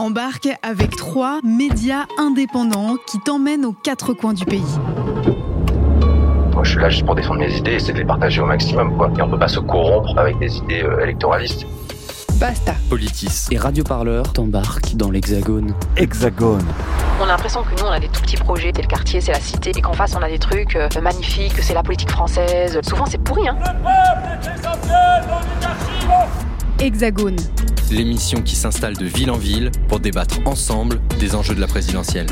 Embarque avec trois médias indépendants qui t'emmènent aux quatre coins du pays. Moi, je suis là juste pour défendre mes idées et c'est de les partager au maximum. Quoi. Et on peut pas se corrompre avec des idées euh, électoralistes. Basta. Politis et Radio Parleur t'embarquent dans l'Hexagone. Hexagone. On a l'impression que nous, on a des tout petits projets, c'est le quartier, c'est la cité, et qu'en face, on a des trucs euh, magnifiques, que c'est la politique française. Souvent, c'est pourri, hein. Hexagone. L'émission qui s'installe de ville en ville pour débattre ensemble des enjeux de la présidentielle.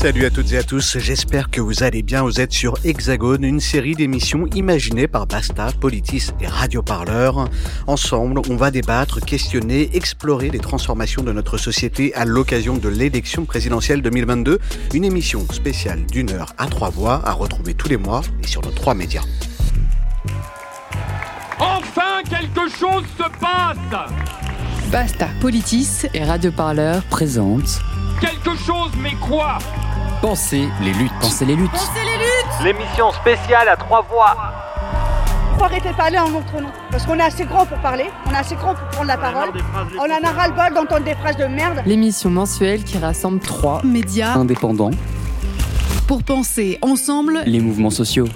Salut à toutes et à tous, j'espère que vous allez bien. Vous êtes sur Hexagone, une série d'émissions imaginées par Basta, Politis et Radio Parleur. Ensemble, on va débattre, questionner, explorer les transformations de notre société à l'occasion de l'élection présidentielle 2022. Une émission spéciale d'une heure à trois voix à retrouver tous les mois et sur nos trois médias. Enfin, quelque chose se passe Basta. Politis. Et Radio Parleur présente Quelque chose, mais quoi Pensez les luttes. Pensez les luttes. L'émission spéciale à trois voix. faut arrêter de parler en notre nom. Parce qu'on est assez grand pour parler, on est assez grand pour prendre la parole. On en a ras-le-bol d'entendre des phrases de merde. L'émission mensuelle qui rassemble trois Médias Indépendants. pour penser ensemble Les mouvements sociaux.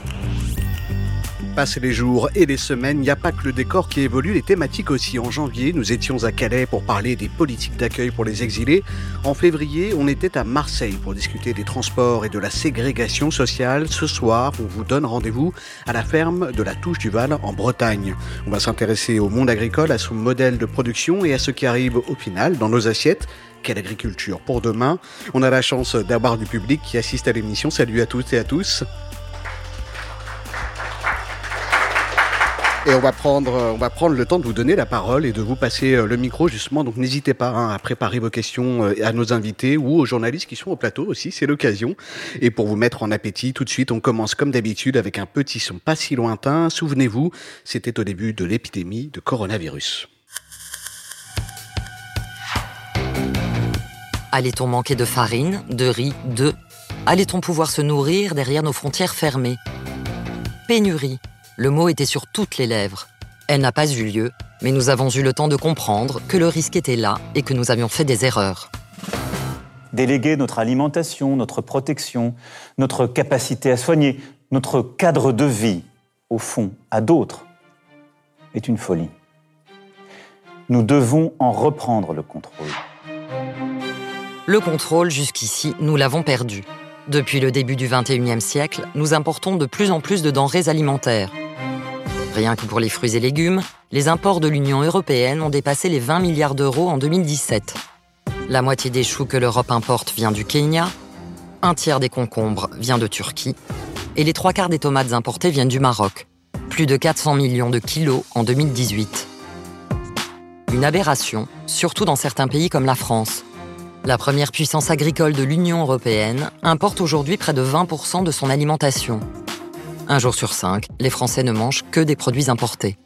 Passent les jours et les semaines, il n'y a pas que le décor qui évolue, les thématiques aussi. En janvier, nous étions à Calais pour parler des politiques d'accueil pour les exilés. En février, on était à Marseille pour discuter des transports et de la ségrégation sociale. Ce soir, on vous donne rendez-vous à la ferme de la Touche du Val en Bretagne. On va s'intéresser au monde agricole, à son modèle de production et à ce qui arrive au final dans nos assiettes. Quelle agriculture pour demain? On a la chance d'avoir du public qui assiste à l'émission. Salut à toutes et à tous. Et on va prendre, on va prendre le temps de vous donner la parole et de vous passer euh, le micro justement. Donc n'hésitez pas hein, à préparer vos questions euh, à nos invités ou aux journalistes qui sont au plateau aussi, c'est l'occasion. Et pour vous mettre en appétit, tout de suite, on commence comme d'habitude avec un petit son pas si lointain. Souvenez-vous, c'était au début de l'épidémie de coronavirus. Allait-on manquer de farine, de riz, d'œufs Allait-on pouvoir se nourrir derrière nos frontières fermées? Pénurie. Le mot était sur toutes les lèvres. Elle n'a pas eu lieu, mais nous avons eu le temps de comprendre que le risque était là et que nous avions fait des erreurs. déléguer notre alimentation, notre protection, notre capacité à soigner, notre cadre de vie, au fond, à d'autres, est une folie. Nous devons en reprendre le contrôle. Le contrôle, jusqu'ici, nous l'avons perdu. Depuis le début du XXIe siècle, nous importons de plus en plus de denrées alimentaires. Rien que pour les fruits et légumes, les imports de l'Union européenne ont dépassé les 20 milliards d'euros en 2017. La moitié des choux que l'Europe importe vient du Kenya, un tiers des concombres vient de Turquie, et les trois quarts des tomates importées viennent du Maroc. Plus de 400 millions de kilos en 2018. Une aberration, surtout dans certains pays comme la France. La première puissance agricole de l'Union européenne importe aujourd'hui près de 20% de son alimentation. Un jour sur cinq, les Français ne mangent que des produits importés.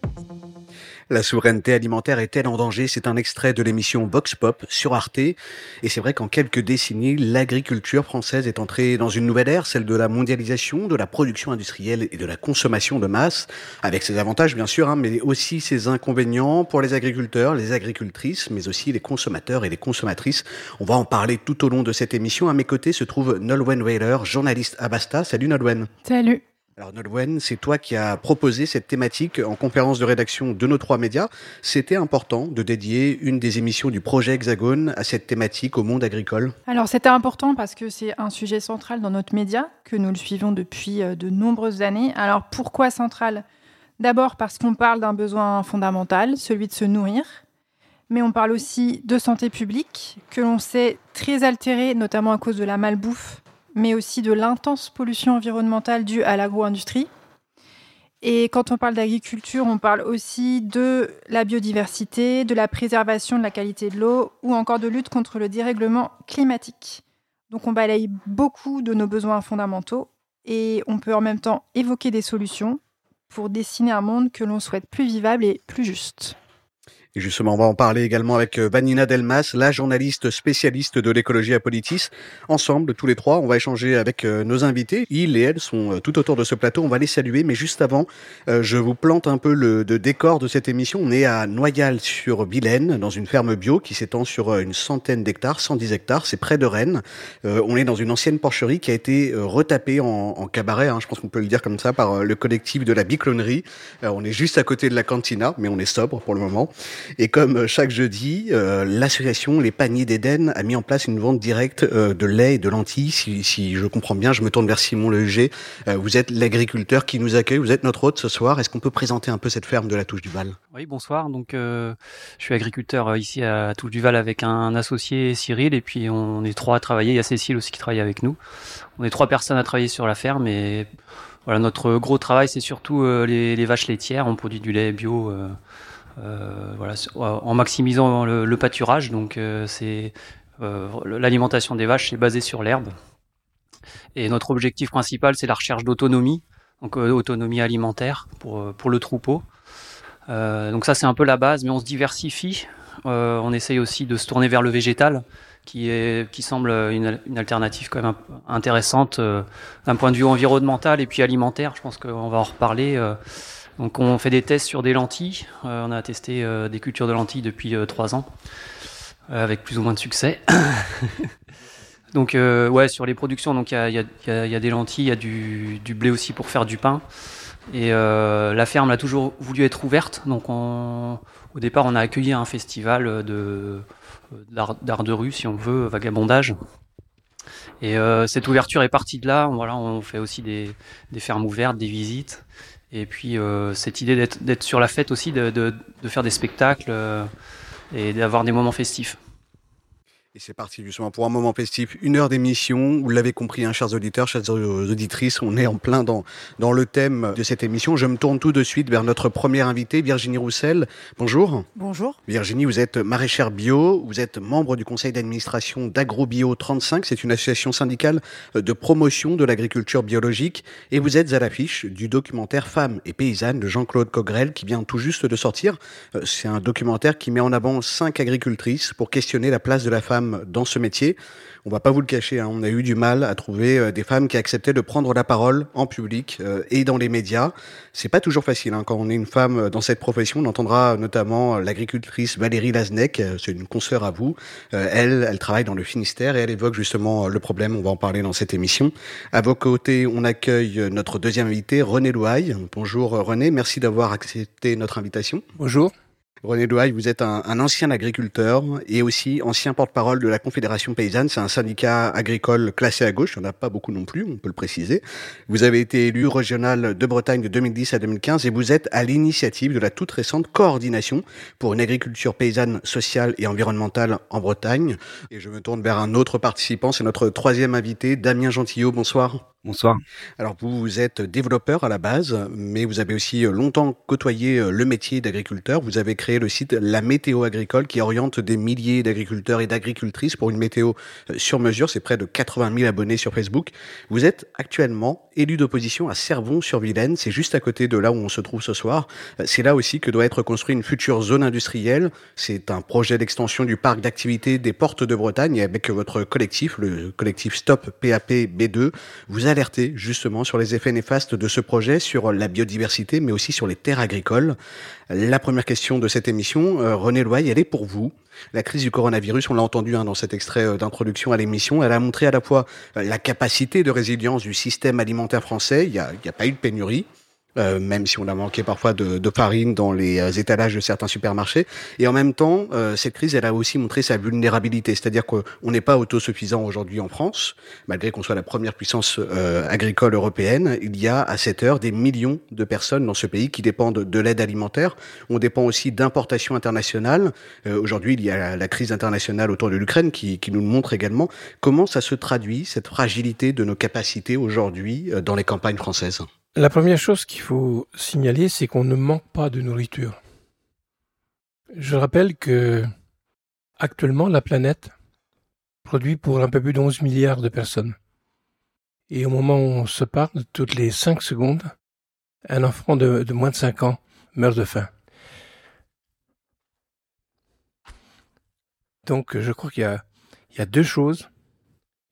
La souveraineté alimentaire est-elle en danger? C'est un extrait de l'émission Vox Pop sur Arte. Et c'est vrai qu'en quelques décennies, l'agriculture française est entrée dans une nouvelle ère, celle de la mondialisation, de la production industrielle et de la consommation de masse, avec ses avantages bien sûr, hein, mais aussi ses inconvénients pour les agriculteurs, les agricultrices, mais aussi les consommateurs et les consommatrices. On va en parler tout au long de cette émission. À mes côtés se trouve Nolwenn Weiler, journaliste à Basta. Salut Nolwenn. Salut. Alors Nolwenn, c'est toi qui as proposé cette thématique en conférence de rédaction de nos trois médias. C'était important de dédier une des émissions du projet Hexagone à cette thématique au monde agricole. Alors c'était important parce que c'est un sujet central dans notre média, que nous le suivons depuis euh, de nombreuses années. Alors pourquoi central? D'abord parce qu'on parle d'un besoin fondamental, celui de se nourrir. Mais on parle aussi de santé publique, que l'on sait très altérée, notamment à cause de la malbouffe mais aussi de l'intense pollution environnementale due à l'agro-industrie. Et quand on parle d'agriculture, on parle aussi de la biodiversité, de la préservation de la qualité de l'eau ou encore de lutte contre le dérèglement climatique. Donc on balaye beaucoup de nos besoins fondamentaux et on peut en même temps évoquer des solutions pour dessiner un monde que l'on souhaite plus vivable et plus juste. Et justement, on va en parler également avec euh, Vanina Delmas, la journaliste spécialiste de l'écologie à Politis. Ensemble, tous les trois, on va échanger avec euh, nos invités. Ils et elles sont euh, tout autour de ce plateau. On va les saluer, mais juste avant, je vous plante un peu le décor de cette émission. On est à Noyal-sur-Vilaine, dans une ferme bio qui s'étend sur une centaine d'hectares, 110 hectares. C'est près de Rennes. on est dans une ancienne porcherie qui a été retapée en, cabaret, hein, je pense qu'on peut le dire comme ça, par le collectif de la Biclonerie. on est juste à côté de la cantina, mais on est sobre pour le moment. Et comme euh, chaque jeudi, euh, l'association Les Paniers d'Éden a mis en place une vente directe euh, de lait et de lentilles. Si, je comprends bien, je me tourne vers Simon Leger. vous êtes l'agriculteur qui nous accueille, vous êtes notre hôte ce soir. Est-ce qu'on peut présenter un peu cette ferme de la Touche du Val? Oui, bonsoir. Donc, je suis agriculteur ici à Touche du Val avec un associé Cyril et puis on est trois à travailler. Il y a Cécile aussi qui travaille avec nous. On est trois personnes à travailler sur la ferme et voilà, notre gros travail, c'est surtout les, vaches laitières. On produit du lait bio voilà, en maximisant le, pâturage. Donc euh, c'est euh, l'alimentation des vaches, c'est basé sur l'herbe. Et notre objectif principal, c'est la recherche d'autonomie, donc autonomie alimentaire pour, pour le troupeau. donc ça, c'est un peu la base, mais on se diversifie. on essaye aussi de se tourner vers le végétal, qui, est, qui semble une, une alternative quand même intéressante d'un point de vue environnemental et puis alimentaire. Je pense qu'on va en reparler. Donc on fait des tests sur des lentilles. Euh, on a testé euh, des cultures de lentilles depuis euh, trois ans, avec plus ou moins de succès. donc ouais, sur les productions, donc il y a, des lentilles, il y a du, blé aussi pour faire du pain. Et la ferme a toujours voulu être ouverte. Donc au départ, on a accueilli un festival de d'art de rue, si on veut, vagabondage. Et cette ouverture est partie de là. Voilà, on fait aussi des, des fermes ouvertes, des visites. Et puis euh, cette idée d'être sur la fête aussi, de, faire des spectacles euh, et d'avoir des moments festifs. Et c'est parti justement pour un moment festif, une heure d'émission. Vous l'avez compris, hein, chers auditeurs, chères auditrices, on est en plein dans, dans le thème de cette émission. Je me tourne tout de suite vers notre première invitée, Virginie Roussel. Bonjour. Bonjour. Virginie, vous êtes maraîchère bio, vous êtes membre du conseil d'administration d'AgroBio 35. C'est une association syndicale de promotion de l'agriculture biologique. Et vous êtes à l'affiche du documentaire Femmes et paysannes de Jean-Claude Cogrel qui vient tout juste de sortir. Euh, c'est un documentaire qui met en avant cinq agricultrices pour questionner la place de la femme dans ce métier. On va pas vous le cacher, hein, on a eu du mal à trouver euh, des femmes qui acceptaient de prendre la parole en public euh, et dans les médias. C'est pas toujours facile hein, quand on est une femme euh, dans cette profession. On entendra notamment l'agricultrice Valérie Laznec, c'est une consoeur à vous. elle, elle travaille dans le Finistère et elle évoque justement le problème. On va en parler dans cette émission. À vos côtés, on accueille notre deuxième invité, René Louaille. Bonjour René, merci d'avoir accepté notre invitation. Bonjour. René Douaille, vous êtes un, ancien agriculteur et aussi ancien porte-parole de la Confédération paysanne. C'est un syndicat agricole classé à gauche. Il n'y en a pas beaucoup non plus, on peut le préciser. Vous avez été élu régional de Bretagne de 2010 à 2015 et vous êtes à l'initiative de la toute récente coordination pour une agriculture paysanne sociale et environnementale en Bretagne. Et je me tourne vers un autre participant, c'est notre troisième invité, Damien Gentillot. Bonsoir. Bonsoir. Alors vous, êtes développeur à la base, mais vous avez aussi euh, longtemps côtoyé euh, le métier d'agriculteur. Vous avez créé le site La Météo Agricole qui oriente des milliers d'agriculteurs et d'agricultrices pour une météo euh, sur mesure. C'est près de 80 000 abonnés sur Facebook. Vous êtes actuellement élu d'opposition à Servon-sur-Vilaine. C'est juste à côté de là où on se trouve ce soir. C'est là aussi que doit être construite une future zone industrielle. C'est un projet d'extension du parc d'activités des Portes de Bretagne avec votre collectif, le collectif Stop PAP B2. Vous justement sur les effets néfastes de ce projet sur la biodiversité, mais aussi sur les terres agricoles. La première question de cette émission, euh, René Loy, elle est pour vous. La crise du coronavirus, on l'a entendu hein, dans cet extrait euh, d'introduction à l'émission, elle a montré à la fois euh, la capacité de résilience du système alimentaire français. Il n'y a, pas eu de pénurie. Euh, même si on a manqué parfois de, de farine dans les euh, étalages de certains supermarchés. Et en même temps, euh, cette crise, elle a aussi montré sa vulnérabilité, c'est-à-dire qu'on n'est pas autosuffisant aujourd'hui en France, malgré qu'on soit la première puissance agricole européenne. Il y a à cette heure des millions de personnes dans ce pays qui dépendent de l'aide alimentaire. On dépend aussi d'importations internationales. aujourd'hui, il y a la crise internationale autour de l'Ukraine qui, qui nous le montre également. Comment ça se traduit, cette fragilité de nos capacités aujourd'hui dans les campagnes françaises? La première chose qu'il faut signaler, c'est qu'on ne manque pas de nourriture. Je rappelle que actuellement la planète produit pour un peu plus de 11 milliards de personnes. Et au moment où on se parle, toutes les 5 secondes, un enfant de, moins de 5 ans meurt de faim. Donc je crois qu'il y a, il y a deux choses.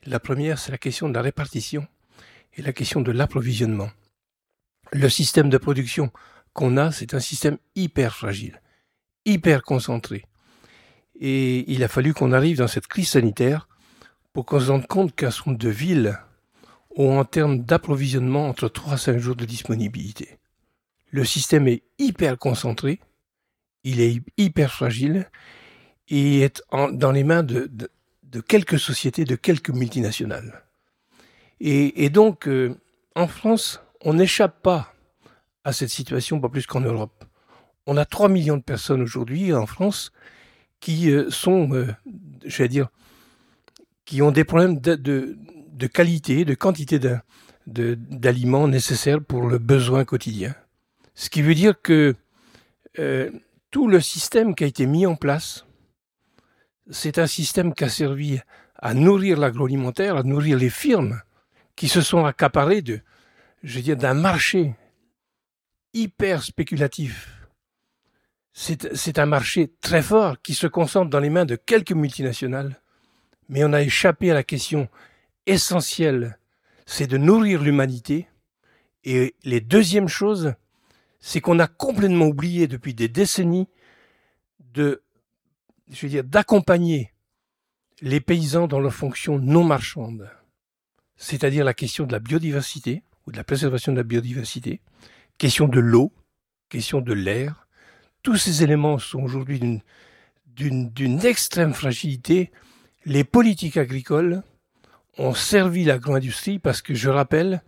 La première, c'est la question de la répartition et la question de l'approvisionnement. Le système de production qu'on a, c'est un système hyper fragile, hyper concentré. Et il a fallu qu'on arrive dans cette crise sanitaire pour qu'on se rende compte qu'un certain nombre de villes ont en termes d'approvisionnement entre 3 à 5 jours de disponibilité. Le système est hyper concentré, il est hyper fragile et est dans les mains de, quelques sociétés, de quelques multinationales. Et, donc, euh, en France, on n'échappe pas à cette situation, pas plus qu'en Europe. On a 3 millions de personnes aujourd'hui en France qui euh, sont, euh, je vais dire, qui ont des problèmes de, qualité, de quantité d'aliments nécessaires pour le besoin quotidien. Ce qui veut dire que euh, tout le système qui a été mis en place, c'est un système qui a servi à nourrir l'agroalimentaire, à nourrir les firmes qui se sont accaparées de, je veux dire, d'un marché hyper spéculatif. C'est un marché très fort qui se concentre dans les mains de quelques multinationales, mais on a échappé à la question essentielle, c'est de nourrir l'humanité. Et les deuxième chose, c'est qu'on a complètement oublié depuis des décennies de, je veux dire, d'accompagner les paysans dans leurs fonctions non marchandes, c'est-à-dire la question de la biodiversité ou de la préservation de la biodiversité, question de l'eau, question de l'air. Tous ces éléments sont aujourd'hui d'une extrême fragilité. Les politiques agricoles ont servi l'agro-industrie parce que je rappelle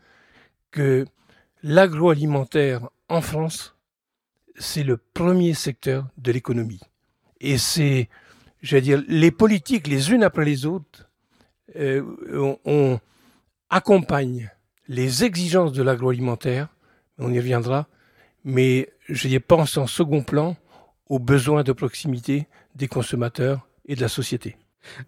que l'agroalimentaire en France, c'est le premier secteur de l'économie. Et c'est, je veux dire, les politiques, les unes après les autres, euh, on, accompagne les exigences de l'agroalimentaire on y reviendra, mais je pense en second plan aux besoins de proximité des consommateurs et de la société.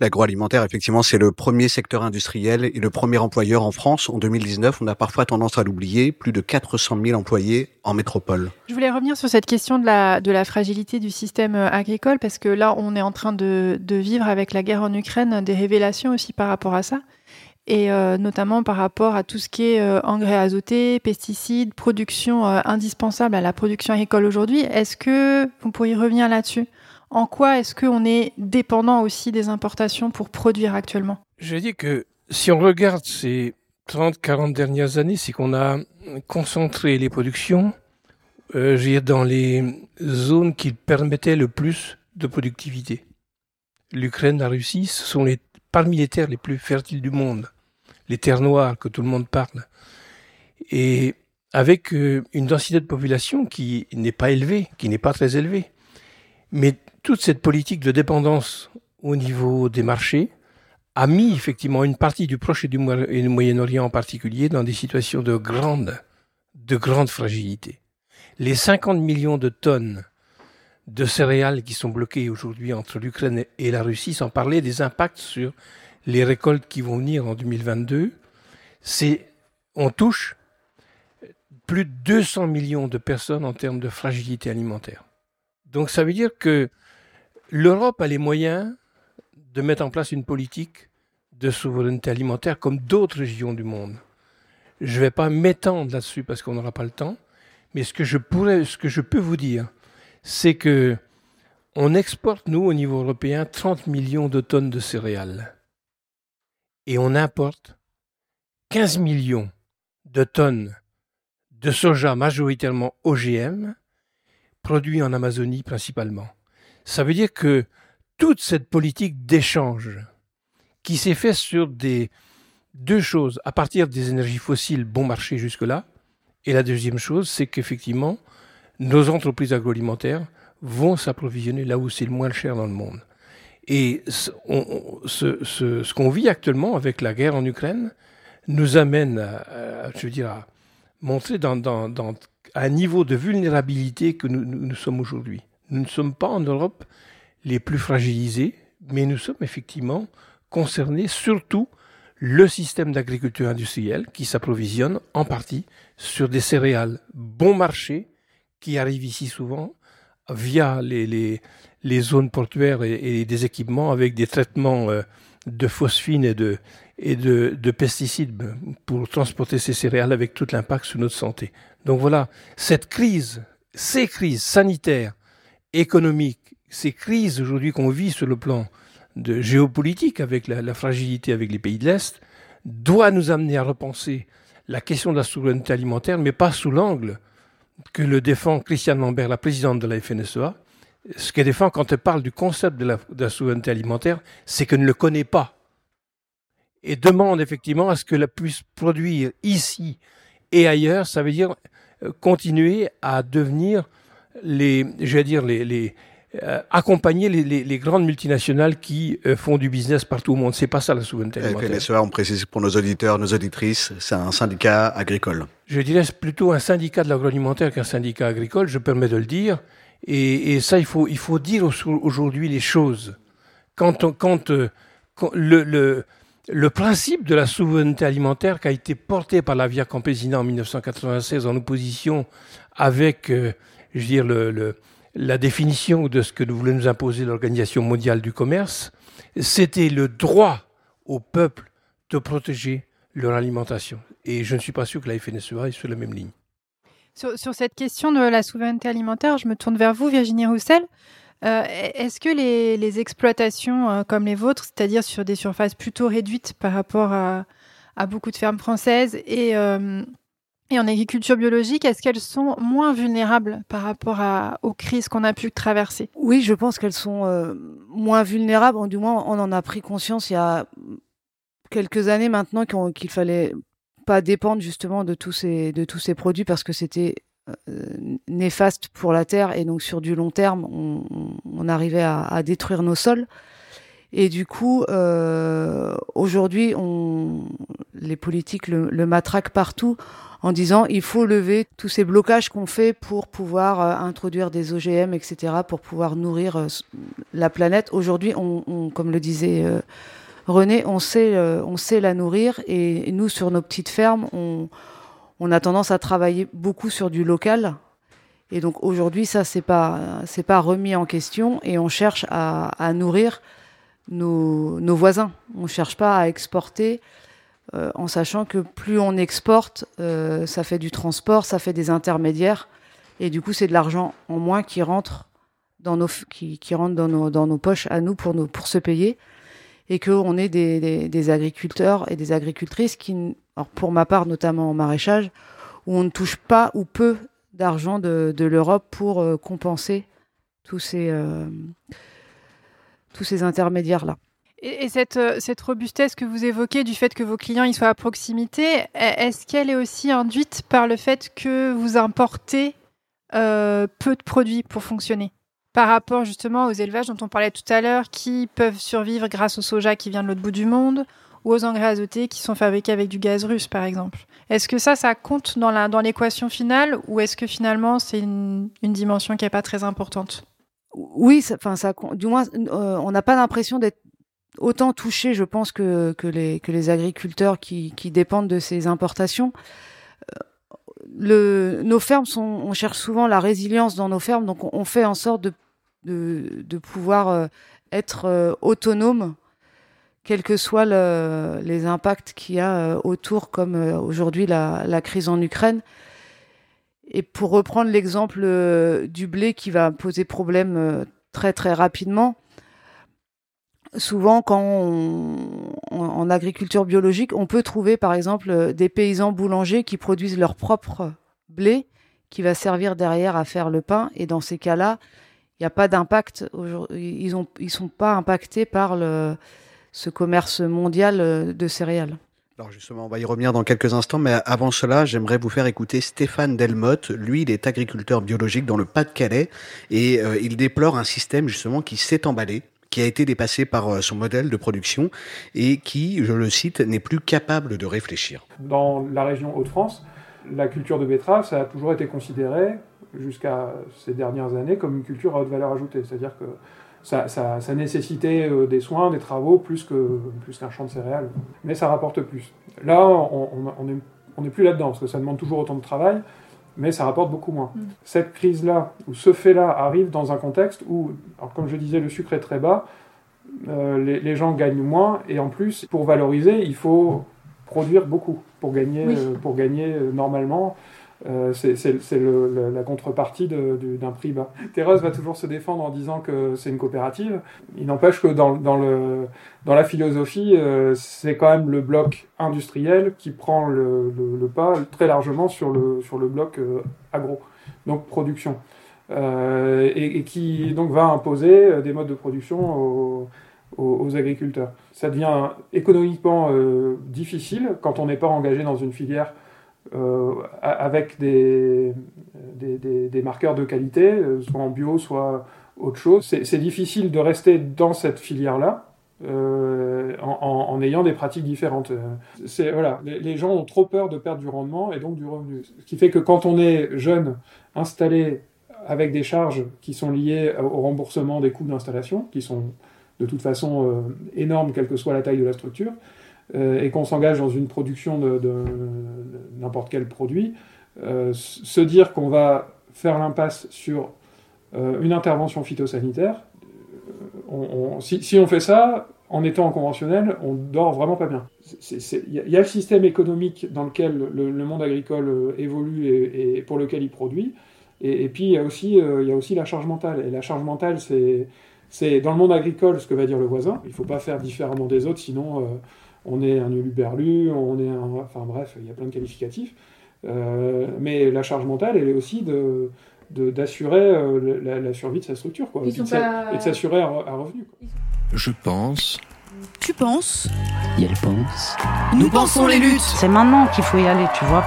L'agroalimentaire, effectivement, c'est le premier secteur industriel et le premier employeur en France. En 2019, on a parfois tendance à l'oublier, plus de 400 000 employés en métropole. Je voulais revenir sur cette question de la, de la fragilité du système euh, agricole, parce que là, on est en train de, de vivre avec la guerre en Ukraine des révélations aussi par rapport à ça et euh, notamment par rapport à tout ce qui est euh, engrais azotés, pesticides, production euh, indispensable à la production agricole aujourd'hui. Est-ce que vous pourriez revenir là-dessus? En quoi est-ce qu'on est dépendant aussi des importations pour produire actuellement? Je dis que si on regarde ces 30-40 dernières années, c'est qu'on a concentré les productions dans les zones qui permettaient le plus de productivité. L'Ukraine, la Russie, ce sont les, parmi les terres les plus fertiles du monde les terres noires que tout le monde parle, et avec euh, une densité de population qui n'est pas élevée, qui n'est pas très élevée. Mais toute cette politique de dépendance au niveau des marchés a mis effectivement une partie du Proche et du Moyen-Orient en particulier dans des situations de grande, de grande fragilité. Les 50 millions de tonnes de céréales qui sont bloquées aujourd'hui entre l'Ukraine et la Russie, sans parler des impacts sur les récoltes qui vont venir en 2022, c'est on touche plus de 200 millions de personnes en termes de fragilité alimentaire. Donc ça veut dire que l'Europe a les moyens de mettre en place une politique de souveraineté alimentaire comme d'autres régions du monde. Je ne vais pas m'étendre là-dessus parce qu'on n'aura pas le temps, mais ce que je peux vous dire, c'est que on exporte nous au niveau européen 30 millions de tonnes de céréales et on importe 15 millions de tonnes de soja majoritairement OGM, produits en Amazonie principalement. Ça veut dire que toute cette politique d'échange qui s'est faite sur des deux choses, à partir des énergies fossiles bon marché jusque-là, et la deuxième chose, c'est qu'effectivement, nos entreprises agroalimentaires vont s'approvisionner là où c'est le moins cher dans le monde. Et ce, qu'on vit actuellement avec la guerre en Ukraine nous amène, à, je veux dire, à montrer un niveau de vulnérabilité que nous, sommes aujourd'hui. Nous ne sommes pas en Europe les plus fragilisés, mais nous sommes effectivement concernés surtout le système d'agriculture industrielle qui s'approvisionne en partie sur des céréales bon marché qui arrivent ici souvent via les, les zones portuaires et, des équipements avec des traitements euh, de phosphine et de, et de, de, pesticides pour transporter ces céréales avec tout l'impact sur notre santé. Donc voilà, cette crise, ces crises sanitaires, économiques, ces crises aujourd'hui qu'on vit sur le plan géopolitique avec la, la fragilité avec les pays de l'Est, doit nous amener à repenser la question de la souveraineté alimentaire, mais pas sous l'angle que le défend Christiane Lambert, la présidente de la FNSEA, ce qu'elle défend quand elle parle du concept de la, souveraineté alimentaire, c'est qu'elle ne le connaît pas. Et demande effectivement à ce que la puisse produire ici et ailleurs, ça veut dire euh, continuer à devenir les, je vais dire, les, les euh, accompagner les, les, grandes multinationales qui euh, font du business partout au monde. C'est pas ça la souveraineté alimentaire. La FNSEA, on précise pour nos auditeurs, nos auditrices, c'est un syndicat agricole. Je dirais plutôt un syndicat de l'agroalimentaire qu'un syndicat agricole, je permets de le dire. Et, ça, il faut, il faut dire aujourd'hui les choses. Quand, euh, le, principe de la souveraineté alimentaire qui a été porté par la Via Campesina en 1996 en opposition avec, euh, je dire, le, la définition de ce que voulait nous imposer l'Organisation mondiale du commerce, c'était le droit au peuple de protéger leur alimentation. Et je ne suis pas sûr que la FNSEA est sur la même ligne. Sur, cette question de la souveraineté alimentaire, je me tourne vers vous, Virginie Roussel. Euh, est-ce que les, exploitations euh, comme les vôtres, c'est-à-dire sur des surfaces plutôt réduites par rapport à, beaucoup de fermes françaises euh, et, en agriculture biologique, est-ce qu'elles sont moins vulnérables par rapport aux crises qu'on a pu traverser? Oui, je pense qu'elles sont moins vulnérables. Du moins, on en a pris conscience il y a quelques années maintenant qu'il fallait pas dépendre justement de tous ces, de tous ces produits parce que c'était euh, néfaste pour la terre et donc sur du long terme, on, arrivait à, détruire nos sols. Et du coup, euh, aujourd'hui, les politiques le, le, matraquent partout en disant il faut lever tous ces blocages qu'on fait pour pouvoir euh, introduire des OGM, etc., pour pouvoir nourrir la planète. Aujourd'hui, on, comme le disait René, on sait, euh, on sait la nourrir et, nous, sur nos petites fermes, on, a tendance à travailler beaucoup sur du local. Et donc aujourd'hui, ça, c'est pas, pas remis en question et on cherche à, nourrir nos, voisins. On ne cherche pas à exporter euh, en sachant que plus on exporte, euh, ça fait du transport, ça fait des intermédiaires et du coup, c'est de l'argent en moins qui rentre dans nos, qui, rentre dans nos, dans nos poches à nous pour, nous, pour se payer et qu'on ait des, agriculteurs et des agricultrices qui, alors pour ma part notamment en maraîchage, où on ne touche pas ou peu d'argent de, l'Europe pour euh, compenser tous ces, euh, ces intermédiaires-là. Et, cette, euh, cette robustesse que vous évoquez du fait que vos clients ils soient à proximité, est-ce qu'elle est aussi induite par le fait que vous importez peu de produits pour fonctionner? Par rapport justement aux élevages dont on parlait tout à l'heure, qui peuvent survivre grâce au soja qui vient de l'autre bout du monde, ou aux engrais azotés qui sont fabriqués avec du gaz russe, par exemple. Est-ce que ça, ça compte dans, la, dans l'équation finale, ou est-ce que finalement c'est une, dimension qui n'est pas très importante? Oui, enfin ça, du moins, euh, on n'a pas l'impression d'être autant touché, je pense, que, que, les, que les agriculteurs qui, qui dépendent de ces importations. Euh, nos fermes sont, on cherche souvent la résilience dans nos fermes, donc on fait en sorte de de, pouvoir euh, être euh, autonome, quels que soient les impacts qu'il y a euh, autour, comme aujourd'hui la, crise en Ukraine. Et pour reprendre l'exemple du blé qui va poser problème très très rapidement, souvent quand en agriculture biologique, on peut trouver par exemple des paysans boulangers qui produisent leur propre blé qui va servir derrière à faire le pain. Et dans ces cas-là, il n'y a pas d'impact. Ils ne ils sont pas impactés par le, ce commerce mondial euh, de céréales. Alors justement, on va y revenir dans quelques instants, mais avant cela, j'aimerais vous faire écouter Stéphane Delmotte. Lui, il est agriculteur biologique dans le Pas-de-Calais et euh, il déplore un système justement qui s'est emballé qui a été dépassé par euh, son modèle de production et qui, je le cite, n'est plus capable de réfléchir. Dans la région Hauts-de-France, la culture de betterave, ça a toujours été considéré jusqu'à ces dernières années comme une culture à haute valeur ajoutée. C'est-à-dire que ça, ça, ça nécessitait euh, des soins, des travaux, plus qu'un plus qu'un champ de céréales. Mais ça rapporte plus. Là, on n'est on, on est plus là-dedans, parce que ça demande toujours autant de travail. mais ça rapporte beaucoup moins. Cette crise-là, ou ce fait-là, arrive dans un contexte où, alors comme je disais, le sucre est très bas, euh, les, les, gens gagnent moins, et en plus, pour valoriser, il faut produire beaucoup pour gagner, Oui. euh, pour gagner euh, normalement. Euh, c'est la contrepartie d'un prix bas. Thérèse va toujours se défendre en disant que c'est une coopérative. Il n'empêche que dans, dans, le, dans la philosophie, euh, c'est quand même le bloc industriel qui prend le, le- le pas très largement sur le, sur le bloc euh, agro, donc production. Euh, et, et qui donc va imposer des modes de production aux, aux- agriculteurs. Ça devient économiquement difficile quand on n'est pas engagé dans une filière euh, avec des, des, marqueurs de qualité, euh, soit en bio, soit autre chose. C'est difficile de rester dans cette filière-là. euh, en, ayant des pratiques différentes. Voilà, les, gens ont trop peur de perdre du rendement et donc du revenu. Ce qui fait que quand on est jeune, installé avec des charges qui sont liées au remboursement des coûts d'installation, qui sont de toute façon énormes, quelle que soit la taille de la structure, et qu'on s'engage dans une production de, n'importe quel produit, euh, se dire qu'on va faire l'impasse sur euh, une intervention phytosanitaire, euh, si, on fait ça, en étant en conventionnel, on dort vraiment pas bien. Il y, a- le système économique dans lequel le, monde agricole euh, évolue et, pour lequel il produit, et, puis il y, a aussi, euh, la charge mentale. Et la charge mentale, c'est dans le monde agricole ce que va dire le voisin. Il ne faut pas faire différemment des autres, sinon euh, on est un uluberlu, on est un... Enfin bref, il y a plein de qualificatifs. Euh, mais la charge mentale, elle est aussi de d'assurer euh, la, la survie de sa structure quoi, et, de pas- s'assurer un, un revenu. quoi. Je pense. Tu penses? Et elle pense. Nous pensons les luttes. C'est maintenant qu'il faut y aller, tu vois.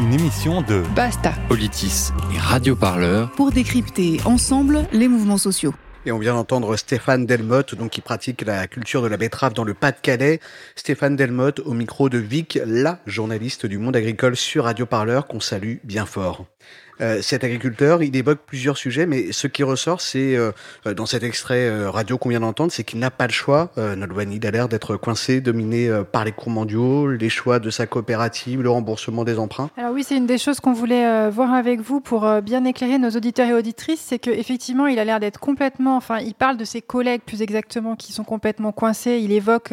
Une émission de Basta. Politis et Radio Parleur. Pour décrypter ensemble les mouvements sociaux. Et on vient d'entendre Stéphane Delmotte, donc qui pratique la culture de la betterave dans le Pas-de-Calais. Stéphane Delmotte au micro de Vic, la journaliste du monde agricole sur Radio Parleur, qu'on salue bien fort. Euh, cet agriculteur, il évoque plusieurs sujets, mais ce qui ressort, c'est euh, euh, dans cet extrait radio qu'on vient d'entendre, c'est qu'il n'a pas le choix. Euh, a l'air d'être coincé, dominé par les cours mondiaux, les choix de sa coopérative, le remboursement des emprunts. Alors oui, c'est une des choses qu'on voulait voir avec vous pour bien éclairer nos auditeurs et auditrices, c'est qu'effectivement, il a l'air d'être complètement, enfin, il parle de ses collègues plus exactement qui sont complètement coincés. Il évoque,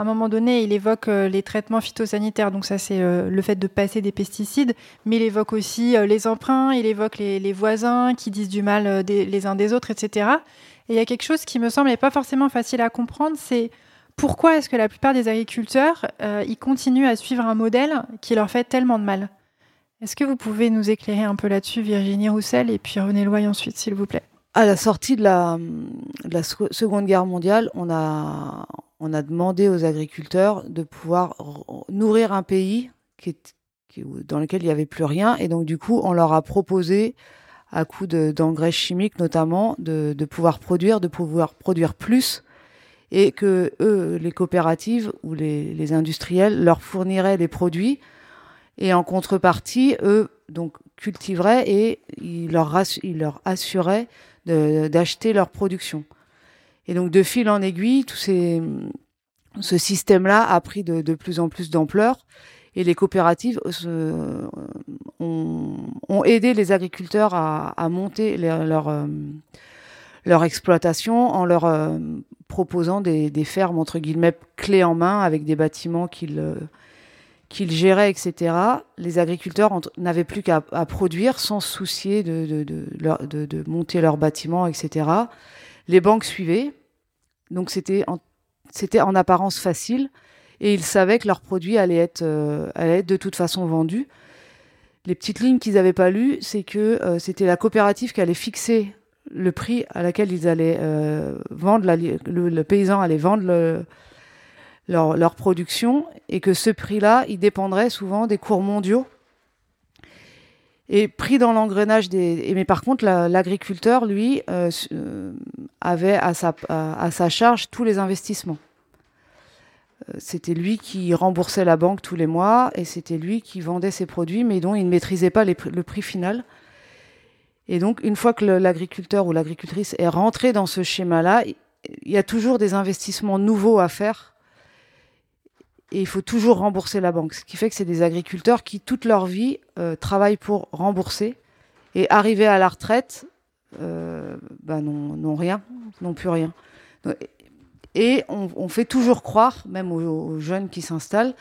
à un moment donné, il évoque euh, les traitements phytosanitaires, donc ça c'est euh, le fait de passer des pesticides, mais il évoque aussi euh, les emprunts, il évoque les, voisins qui disent du mal les uns des autres, etc. Et il y a quelque chose qui me semble pas forcément facile à comprendre, c'est pourquoi est-ce que la plupart des agriculteurs, ils continuent à suivre un modèle qui leur fait tellement de mal? Est-ce que vous pouvez nous éclairer un peu là-dessus, Virginie Roussel, et puis René Loy ensuite, s'il vous plaît? À la sortie de la, de la Sec- Seconde Guerre mondiale, on a, demandé aux agriculteurs de pouvoir nourrir un pays qui est, dans lequel il n'y avait plus rien. Et donc, du coup, on leur a proposé, à coup de- d'engrais chimiques notamment, de, pouvoir produire, de pouvoir produire plus. Et que eux, les coopératives ou les, les industriels, leur fourniraient les produits. Et en contrepartie, eux, donc, cultiveraient et ils leur, leur assuraient d'acheter leur production. Et donc, de fil en aiguille, tout ces, ce système-là a pris de, de plus en plus d'ampleur. Et les coopératives se- ont, ont aidé les agriculteurs à, à monter leur, euh, leur exploitation en leur euh, proposant des, des fermes, entre guillemets, clés en main, avec des bâtiments qu'ils qu'ils géraient, etc. Les agriculteurs n'avaient plus qu'à produire sans se soucier de, de, de, monter leurs bâtiments, etc. Les banques suivaient. Donc c'était en, en apparence facile. Et ils savaient que leurs produits allaient être, euh, allaient de toute façon vendus. Les petites lignes qu'ils n'avaient pas lues, c'est que euh, c'était la coopérative qui allait fixer le prix à laquelle ils allaient euh, vendre, le, le paysan allait vendre le- leur, production, et que ce prix-là, il dépendrait souvent des cours mondiaux. Et pris dans l'engrenage des. mais par contre, la- l'agriculteur, lui, euh, euh, avait à sa, à, sa charge tous les investissements. Euh, C'était lui qui remboursait la banque tous les mois et c'était lui qui vendait ses produits, mais dont il ne maîtrisait pas les le prix final. Et donc, une fois que l'agriculteur ou l'agricultrice est rentré dans ce schéma-là, il y a toujours des investissements nouveaux à faire. Et il faut toujours rembourser la banque. Ce qui fait que c'est des agriculteurs qui, toute leur vie, euh, travaillent pour rembourser et arriver à la retraite, euh, bah, n'ont rien, n'ont plus rien. Et on, fait toujours croire, même aux, jeunes qui s'installent,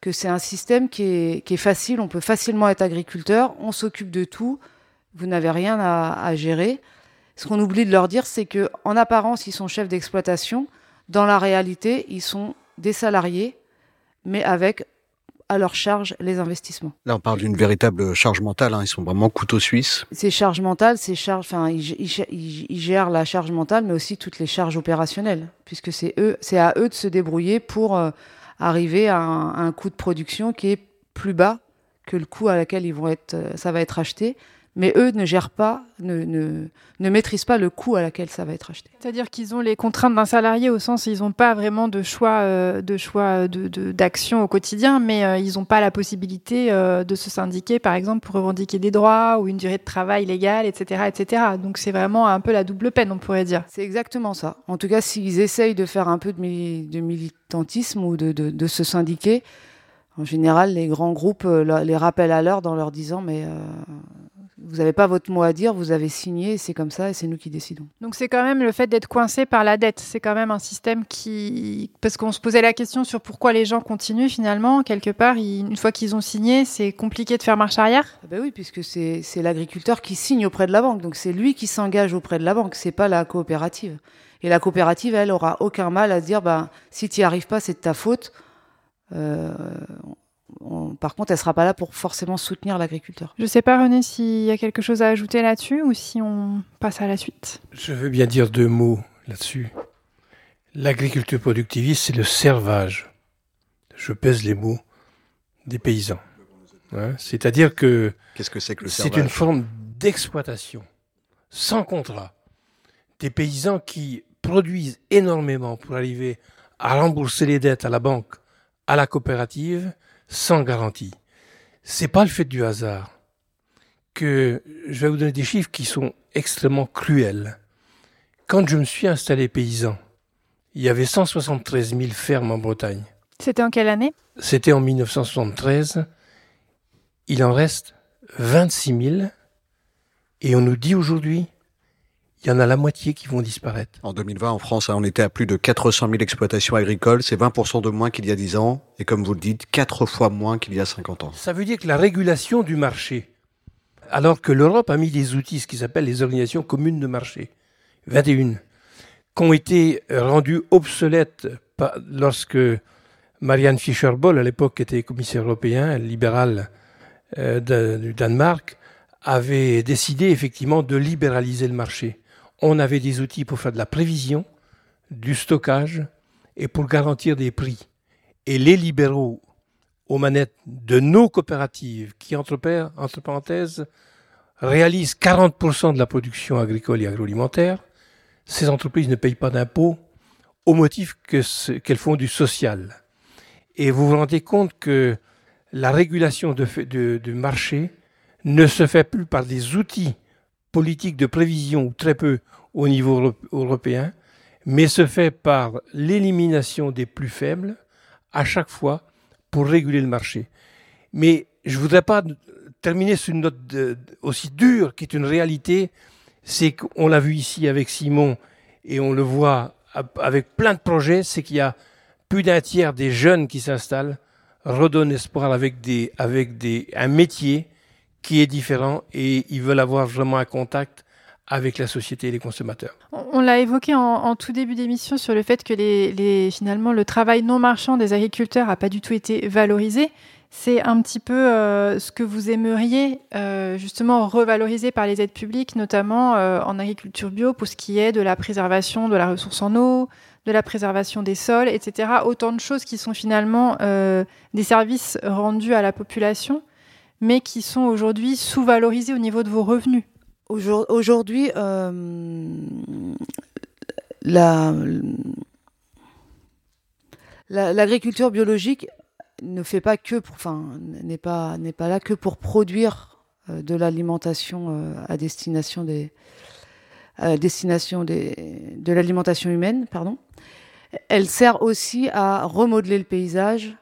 que c'est un système qui est, qui est, facile, on peut facilement être agriculteur, on s'occupe de tout, vous n'avez rien à, à, gérer. Ce qu'on oublie de leur dire, c'est que en apparence, ils sont chefs d'exploitation, dans la réalité, ils sont des salariés mais avec à leur charge les investissements. Là, on parle d'une véritable charge mentale. Hein. Ils sont vraiment couteau suisse. Ces charges mentales, ces charges, enfin, ils, ils, ils, gèrent la charge mentale, mais aussi toutes les charges opérationnelles, puisque c'est eux, c'est à eux de se débrouiller pour euh, arriver à un, à un, coût de production qui est plus bas que le coût à laquelle ils vont être, euh, ça va être acheté mais eux ne gèrent pas, ne, ne, ne, maîtrisent pas le coût à laquelle ça va être acheté. C'est-à-dire qu'ils ont les contraintes d'un salarié au sens où ils n'ont pas vraiment de choix euh, de choix de, d'action au quotidien, mais euh, ils n'ont pas la possibilité euh, de se syndiquer, par exemple, pour revendiquer des droits ou une durée de travail légale, etc., etc. Donc c'est vraiment un peu la double peine, on pourrait dire. C'est exactement ça. En tout cas, s'ils essayent de faire un peu de, mili de militantisme ou de, de, de, se syndiquer, en général, les grands groupes les rappellent à l'heure dans leur disant mais vous n'avez pas votre mot à dire, vous avez signé, c'est comme ça et c'est nous qui décidons. Donc c'est quand même le fait d'être coincé par la dette, c'est quand même un système qui... Parce qu'on se posait la question sur pourquoi les gens continuent finalement, quelque part, une fois qu'ils ont signé, c'est compliqué de faire marche arrière ah ben Oui, puisque c'est l'agriculteur qui signe auprès de la banque, donc c'est lui qui s'engage auprès de la banque, c'est pas la coopérative. Et la coopérative, elle, aura aucun mal à se dire, bah, si tu n'y arrives pas, c'est de ta faute. Euh, on, par contre, elle sera pas là pour forcément soutenir l'agriculteur. Je sais pas, René, s'il y a quelque chose à ajouter là-dessus ou si on passe à la suite. Je veux bien dire deux mots là-dessus. L'agriculture productiviste, c'est le servage. Je pèse les mots des paysans. Hein? C'est-à-dire que qu'est-ce que c'est que le C'est une forme d'exploitation sans contrat des paysans qui produisent énormément pour arriver à rembourser les dettes à la banque, à la coopérative, sans garantie. C'est pas le fait du hasard que je vais vous donner des chiffres qui sont extrêmement cruels. Quand je me suis installé paysan, il y avait 173 000 fermes en Bretagne. C'était en quelle année? C'était en 1973. Il en reste 26 000. Et on nous dit aujourd'hui il y en a la moitié qui vont disparaître. En 2020, en France, on était à plus de 400 000 exploitations agricoles. C'est 20% de moins qu'il y a 10 ans. Et comme vous le dites, 4 fois moins qu'il y a 50 ans. Ça veut dire que la régulation du marché, alors que l'Europe a mis des outils, ce qui s'appelle les organisations communes de marché, 21, qui ont été rendus obsolètes lorsque Marianne Fischer-Boll, à l'époque, était commissaire européen, libérale euh, de, du Danemark, avait décidé effectivement de libéraliser le marché on avait des outils pour faire de la prévision, du stockage et pour garantir des prix. Et les libéraux aux manettes de nos coopératives qui, entre, parenthèses, réalisent 40% de la production agricole et agroalimentaire, ces entreprises ne payent pas d'impôts au motif qu'elles qu font du social. Et vous vous rendez compte que la régulation du marché ne se fait plus par des outils politique de prévision, très peu au niveau européen, mais se fait par l'élimination des plus faibles à chaque fois pour réguler le marché. Mais je voudrais pas terminer sur une note aussi dure qui est une réalité, c'est qu'on l'a vu ici avec Simon et on le voit avec plein de projets, c'est qu'il y a plus d'un tiers des jeunes qui s'installent redonnent espoir avec des avec des un métier qui est différent et ils veulent avoir vraiment un contact avec la société et les consommateurs. On l'a évoqué en, tout début d'émission sur le fait que finalement le travail non marchand des agriculteurs n'a pas du tout été valorisé. C'est un petit peu euh, ce que vous aimeriez euh, justement revaloriser par les aides publiques, notamment euh, en agriculture bio, pour ce qui est de la préservation de la ressource en eau, de la préservation des sols, etc. Autant de choses qui sont finalement des services rendus à la population mais qui sont aujourd'hui sous-valorisés au niveau de vos revenus Aujourd'hui, euh, l'agriculture la, biologique ne fait pas que enfin, n'est pas, n'est pas là que pour produire euh, de l'alimentation euh, à destination des, à destination des, de l'alimentation humaine, pardon. Elle sert aussi à remodeler le paysage,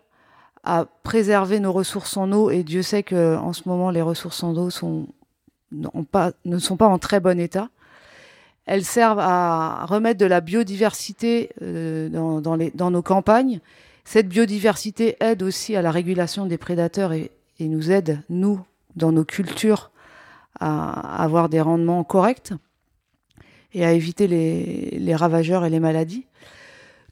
à préserver nos ressources en eau. Et Dieu sait que en ce moment, les ressources en eau ne sont pas en très bon état. Elles servent à remettre de la biodiversité euh, dans, nos campagnes. Cette biodiversité aide aussi à la régulation des prédateurs et, nous aide, nous, dans nos cultures, à avoir des rendements corrects et à éviter les ravageurs et les maladies.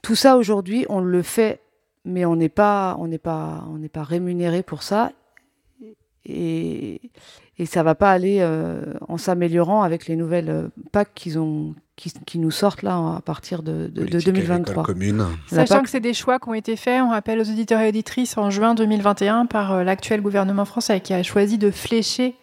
Tout ça aujourd'hui, on le fait, mais on n'est pas, on n'est pas, on n'est pas rémunéré pour ça, et, et ça va pas aller euh, en s'améliorant avec les nouvelles euh, PAC qu'ils ont, qui, qui, nous sortent là à partir de, de, de 2023. Commune. Sachant PAC... que c'est des choix qui ont été faits, on rappelle aux auditeurs et auditrices en juin 2021 par euh, l'actuel gouvernement français qui a choisi de flécher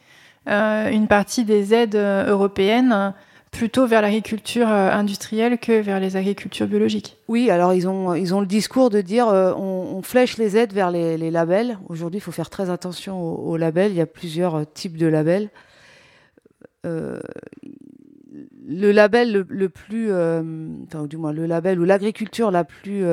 euh, une partie des aides euh, européennes plutôt vers l'agriculture industrielle que vers les agricultures biologiques. Oui, alors ils ont, ils ont le discours de dire euh, on, flèche les aides vers les, labels. Aujourd'hui, il faut faire très attention aux, labels. Il y a plusieurs types de labels. Euh, le label le, plus, euh, enfin, du moins le label ou l'agriculture la plus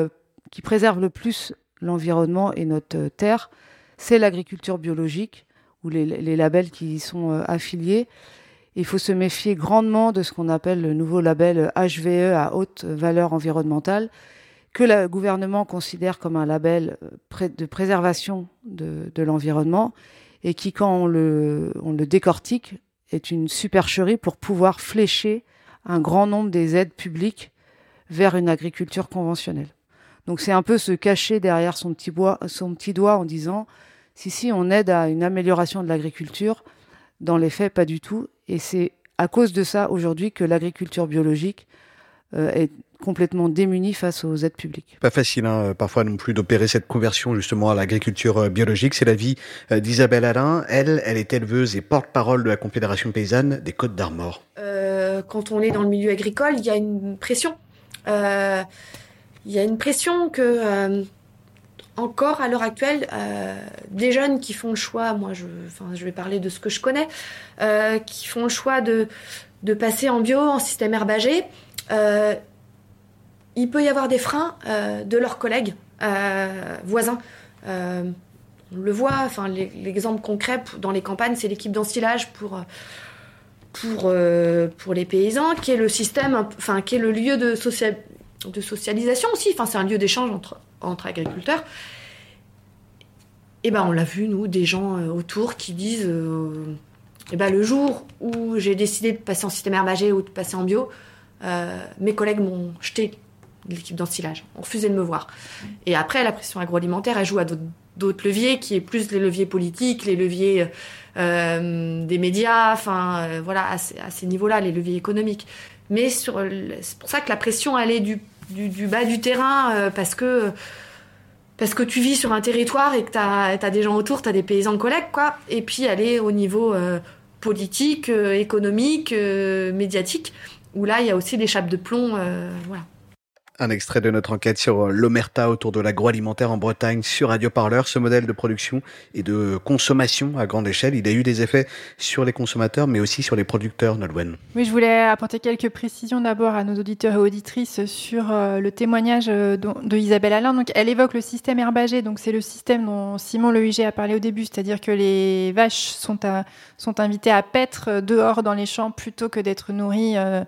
qui préserve le plus l'environnement et notre terre, c'est l'agriculture biologique ou les, les, labels qui y sont affiliés. Il faut se méfier grandement de ce qu'on appelle le nouveau label HVE à haute valeur environnementale, que le gouvernement considère comme un label de préservation de, l'environnement et qui, quand on le, décortique, est une supercherie pour pouvoir flécher un grand nombre des aides publiques vers une agriculture conventionnelle. Donc c'est un peu se cacher derrière son petit doigt en disant si si on aide à une amélioration de l'agriculture, dans les faits, pas du tout. Et c'est à cause de ça aujourd'hui que l'agriculture biologique euh, est complètement démunie face aux aides publiques. Pas facile hein, parfois non plus d'opérer cette conversion justement à l'agriculture biologique. C'est la vie d'Isabelle Alain. Elle, elle est éleveuse et porte-parole de la Confédération paysanne des Côtes d'Armor. Euh, quand on est dans le milieu agricole, il y a une pression. Euh, il y a une pression que encore à l'heure actuelle euh, des jeunes qui font le choix, moi je, enfin, je vais parler de ce que je connais, euh, qui font le choix de, de passer en bio, en système herbagé, euh, il peut y avoir des freins de leurs collègues voisins. on le voit, enfin, l'exemple concret dans les campagnes, c'est l'équipe d'ensilage pour, pour, pour les paysans, qui est le système, enfin, qui est le lieu de, de socialisation aussi, enfin, c'est un lieu d'échange entre entre agriculteurs. Et ben on l'a vu nous des gens euh, autour qui disent euh, et ben le jour où j'ai décidé de passer en système herbagé ou de passer en bio, euh, mes collègues m'ont jeté l'équipe d'ensilage, ont refusé de me voir. Et après la pression agroalimentaire elle joue à d'autres leviers qui est plus les leviers politiques, les leviers euh, des médias, enfin voilà à ces, niveaux-là, les leviers économiques. Mais c'est pour ça que la pression est du du, bas du terrain euh, parce que parce que tu vis sur un territoire et que tu as, des gens autour, tu as des paysans collègues, quoi. Et puis aller au niveau euh, politique, euh, économique, médiatique, où là, il y a aussi des chapes de plomb. voilà. Un extrait de notre enquête sur l'omerta autour de l'agroalimentaire en Bretagne sur Radio Parleur. Ce modèle de production et de consommation à grande échelle, il a eu des effets sur les consommateurs, mais aussi sur les producteurs, Nolwenn. Oui, je voulais apporter quelques précisions d'abord à nos auditeurs et auditrices sur euh, le témoignage de, de, Isabelle Alain. Donc, elle évoque le système herbagé. Donc, c'est le système dont Simon Lehuger a parlé au début, c'est-à-dire que les vaches sont, sont invitées à paître dehors dans les champs plutôt que d'être nourries. Euh,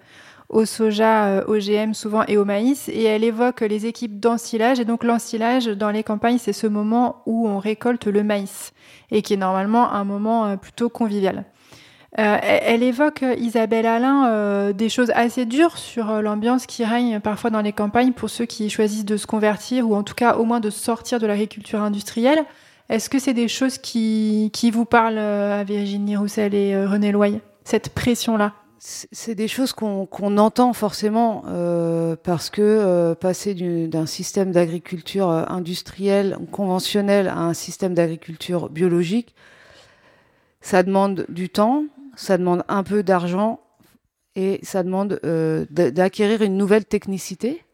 au soja, OGM souvent et au maïs. Et elle évoque les équipes d'ensilage. Et donc l'ensilage dans les campagnes, c'est ce moment où on récolte le maïs et qui est normalement un moment plutôt convivial. Euh, elle évoque, Isabelle Alain, euh, des choses assez dures sur l'ambiance qui règne parfois dans les campagnes pour ceux qui choisissent de se convertir ou en tout cas au moins de sortir de l'agriculture industrielle. Est-ce que c'est des choses qui, qui vous parlent à Virginie Roussel et René Loy, cette pression-là? C'est des choses qu'on qu entend forcément euh, parce que euh, passer d'un système d'agriculture industrielle conventionnelle à un système d'agriculture biologique, ça demande du temps, ça demande un peu d'argent et ça demande euh, d'acquérir une nouvelle technicité.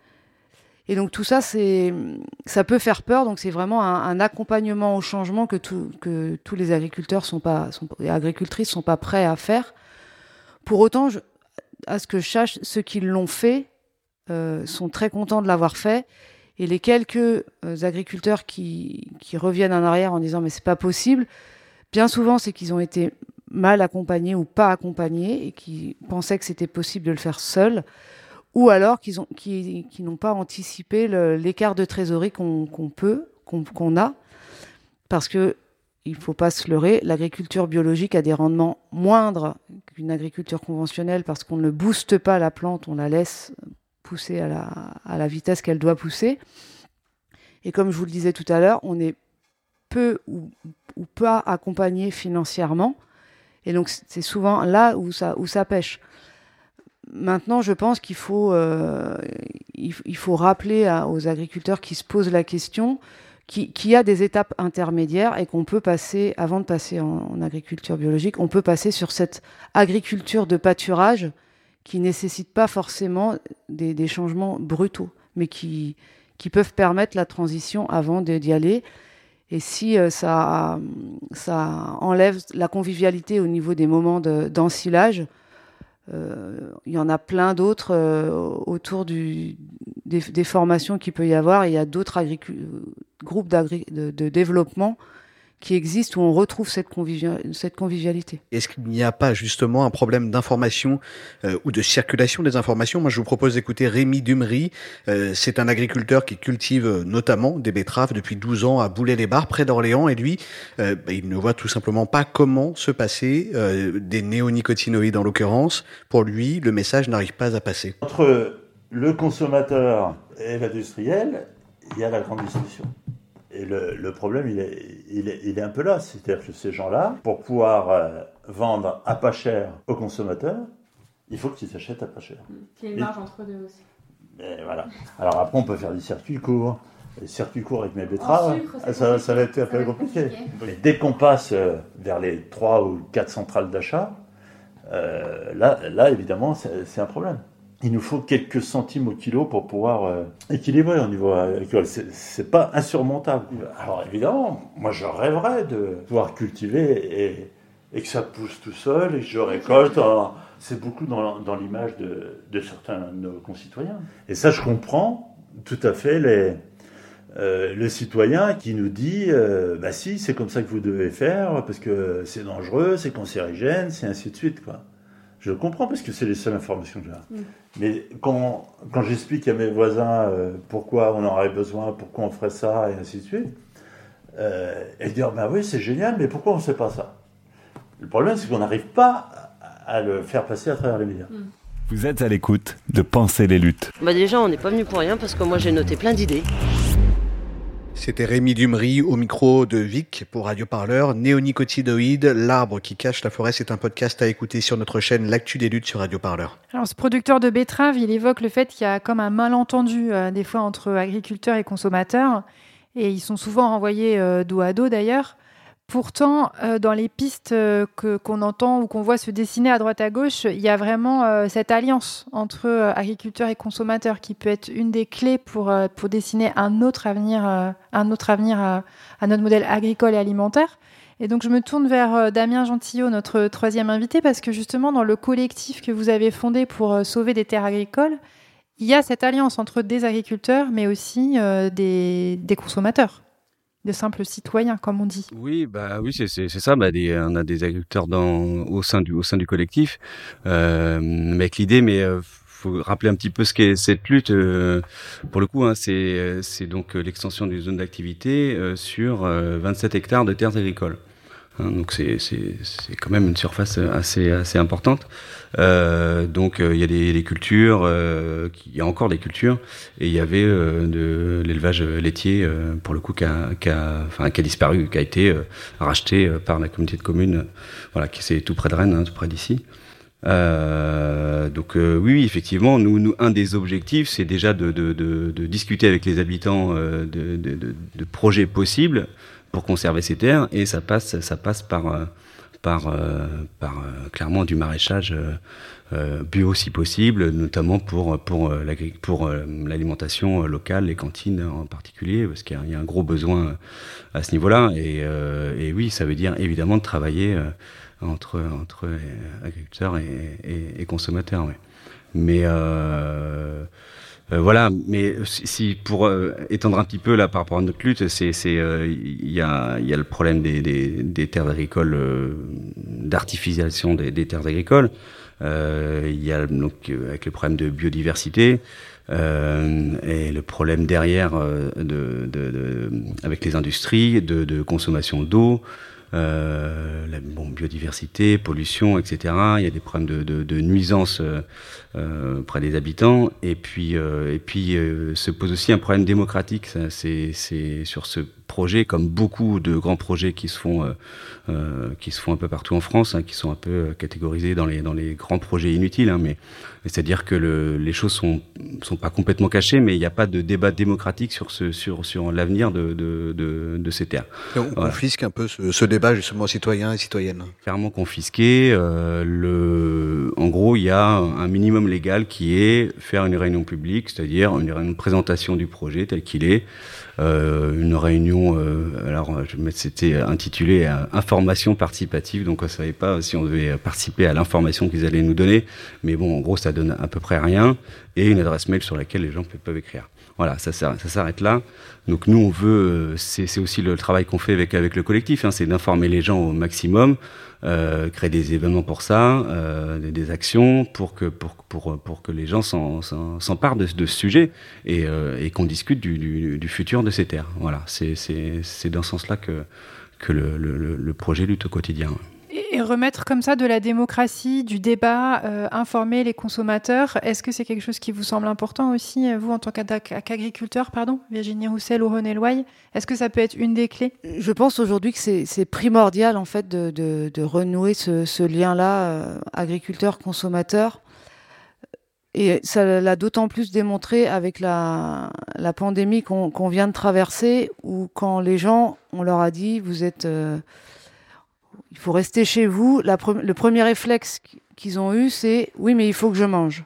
Et donc tout ça, ça peut faire peur. Donc c'est vraiment un, accompagnement au changement que, tous les agriculteurs et agricultrices sont pas prêts à faire. Pour autant, à ce que je sache, ceux qui l'ont fait euh, sont très contents de l'avoir fait. Et les quelques euh, agriculteurs qui, reviennent en arrière en disant mais c'est pas possible, bien souvent c'est qu'ils ont été mal accompagnés ou pas accompagnés et qui pensaient que c'était possible de le faire seul, ou alors qu'ils ont qui, qui n'ont pas anticipé l'écart de trésorerie qu'on peut qu'on qu'on a parce que il faut pas se leurrer, l'agriculture biologique a des rendements moindres qu'une agriculture conventionnelle parce qu'on ne booste pas la plante, on la laisse pousser à la, vitesse qu'elle doit pousser. Et comme je vous le disais tout à l'heure, on est peu ou, pas accompagné financièrement. Et donc c'est souvent là où ça, où pêche. Maintenant, je pense qu'il faut, euh, rappeler aux agriculteurs qui se posent la question qui- a des étapes intermédiaires et qu'on peut passer, avant de passer en, agriculture biologique, on peut passer sur cette agriculture de pâturage qui nécessite pas forcément des, changements brutaux, mais qui, qui peuvent permettre la transition avant d'y aller. Et si euh, ça, ça enlève la convivialité au niveau des moments de- d'ensilage, il y en a plein d'autres euh, autour des, formations qu'il peut y avoir. Il y a d'autres groupes de développement qui existent où on retrouve cette, convivia- cette convivialité. Est-ce qu'il n'y a pas justement un problème d'information euh, ou de circulation des informations? Moi, je vous propose d'écouter Rémi Dumery. Euh, c'est un agriculteur qui cultive euh, notamment des betteraves depuis 12 ans à Boulay-les-Bars, près d'Orléans. Et lui, euh, bah, il ne voit tout simplement pas comment se passer euh, des néonicotinoïdes en l'occurrence. Pour lui, le message n'arrive pas à passer. Entre le consommateur et l'industriel, il y a la grande distribution. Et le, le problème, il est, il, est, il est un peu là. C'est-à-dire que ces gens-là, pour pouvoir euh, vendre à pas cher aux consommateurs, il faut qu'ils achètent à pas cher. Qu'il y ait une marge entre deux aussi. Et voilà. Alors après, on peut faire des circuits courts. Les circuits courts avec mes betteraves, sucre, ça, ça va être un peu compliqué. compliqué. Mais dès qu'on passe euh, vers les 3 ou 4 centrales d'achat, euh, là, là, évidemment, c'est un problème. Il nous faut quelques centimes au kilo pour pouvoir euh, équilibrer au niveau agricole. C'est- C'est pas insurmontable. Alors évidemment, moi je rêverais de pouvoir cultiver et, et que ça pousse tout seul et que je récolte. C'est beaucoup dans, l'image de, de certains de nos concitoyens. Et ça, je comprends tout à fait les, euh, le citoyen qui nous dit euh, bah si c'est comme ça que vous devez faire parce que c'est dangereux, c'est cancérigène, c'est ainsi de suite. Je le comprends parce que c'est les seules informations que j'ai. Mm. Mais quand, quand j'explique à mes voisins euh, pourquoi on en aurait besoin, pourquoi on ferait ça et ainsi de suite, euh, ils disent bah oui c'est génial mais pourquoi on ne sait pas ça? Le problème c'est qu'on n'arrive pas à à le faire passer à travers les médias. Vous êtes à l'écoute de Penser les luttes. Bah déjà, on n'est pas venu pour rien parce que moi j'ai noté plein d'idées. C'était Rémi Dumery au micro de Vic pour Radio Parleur. Néonicotinoïdes, l'arbre qui cache la forêt, c'est un podcast à écouter sur notre chaîne L'actu des luttes sur Radio Parleur. Alors, ce producteur de betteraves, il évoque le fait qu'il y a comme un malentendu euh, des fois entre agriculteurs et consommateurs, et ils sont souvent renvoyés euh, dos à dos d'ailleurs. Pourtant, euh, dans les pistes euh, que qu'on entend ou qu'on voit se dessiner à droite à gauche, il y a vraiment euh, cette alliance entre agriculteurs et consommateurs qui peut être une des clés pour pour dessiner un autre avenir, un autre avenir à, notre modèle agricole et alimentaire. Et donc, je me tourne vers Damien Gentillot, notre troisième invité, parce que justement, dans le collectif que vous avez fondé pour sauver des terres agricoles, il y a cette alliance entre des agriculteurs, mais aussi des consommateurs, de simples citoyens, comme on dit. Oui, bah oui, c'est ça. Bah, des, on a des agriculteurs dans au sein du au sein du collectif, euh, avec l'idée, mais euh, faut rappeler un petit peu ce qu'est cette lutte. euh, pour le coup, hein, c'est euh, donc euh, l'extension d'une zone d'activité euh, sur euh, 27 hectares de terres agricoles. Hein, donc c'est c'est c'est quand même une surface assez assez importante. Euh, donc euh, il y a des, des cultures, euh, il y a encore des cultures, et il y avait euh, de l'élevage laitier euh, pour le coup qui a, qui a, enfin qui a disparu, qui a été euh, racheté euh, par la communauté de communes, euh, voilà, qui c'est tout près de Rennes, hein, tout près d'ici. Euh, donc euh, oui, effectivement, nous, nous, un des objectifs, c'est déjà de, de, de, de discuter avec les habitants euh, de projets possibles pour conserver ces terres, et ça passe, ça passe par, euh, par, euh, par euh, clairement du maraîchage bio si possible, notamment pour pour pour l'alimentation locale, les cantines en particulier, parce qu'il y a- un gros besoin à ce niveau-là. Et, et oui, ça veut dire évidemment de travailler entre entre agriculteurs et, consommateurs. Mais Euh, voilà, mais si, pour euh, étendre un petit peu là par rapport à notre lutte, c'est euh, il y a y a le problème des des, terres agricoles, d'artificialisation des, terres agricoles. Il y a donc avec le problème de biodiversité. et le problème derrière de, de, avec les industries de, consommation d'eau, la bon, biodiversité, pollution, etc. Il y a des problèmes de, de, de nuisances euh, euh près des habitants. Et puis, euh, et puis se pose aussi un problème démocratique. C'est sur ce projet, comme beaucoup de grands projets qui se font, qui se font un peu partout en France, hein, qui sont un peu catégorisés dans les, dans les grands projets inutiles. Hein, mais c'est-à-dire que le, les choses sont, sont pas complètement cachées, mais il n'y a pas de débat démocratique sur, ce, sur, sur l'avenir de, de, de, de, ces terres. Et on voilà. confisque un peu ce, ce, débat justement citoyens et citoyennes. Clairement confisqué. Euh, le, en gros, il y a un minimum légal qui est faire une réunion publique, c'est-à-dire une, une présentation du projet tel qu'il est. Euh, une réunion, euh, alors je c'était intitulé euh, information participative, donc on savait pas si on devait participer à l'information qu'ils allaient nous donner, mais bon, en gros, ça donne à peu près rien, et une adresse mail sur laquelle les gens peuvent écrire. Voilà, ça, s'arrête là. Donc nous, on veut, c'est aussi le travail qu'on fait avec avec le collectif, hein, c'est d'informer les gens au maximum, euh, créer des événements pour ça, euh, des, actions pour que pour pour pour que les gens s'emparent de, de ce sujet et, euh, et qu'on discute du, du, du, futur de ces terres. Voilà, c'est dans ce sens-là que que le, le, le projet lutte au quotidien. Et remettre comme ça de la démocratie, du débat, euh, informer les consommateurs, est-ce que c'est quelque chose qui vous semble important aussi, vous, en tant qu'agriculteur, pardon, Virginie Roussel ou René Loy? Est-ce que ça peut être une des clés? Je pense aujourd'hui que c'est primordial, en fait, de, renouer ce, lien-là, euh, agriculteur-consommateur. Et ça l'a d'autant plus démontré avec la, pandémie qu'on qu vient de traverser, où quand les gens, on leur a dit, vous êtes... Euh, il faut rester chez vous. Le premier réflexe qu'ils ont eu, c'est oui, mais il faut que je mange.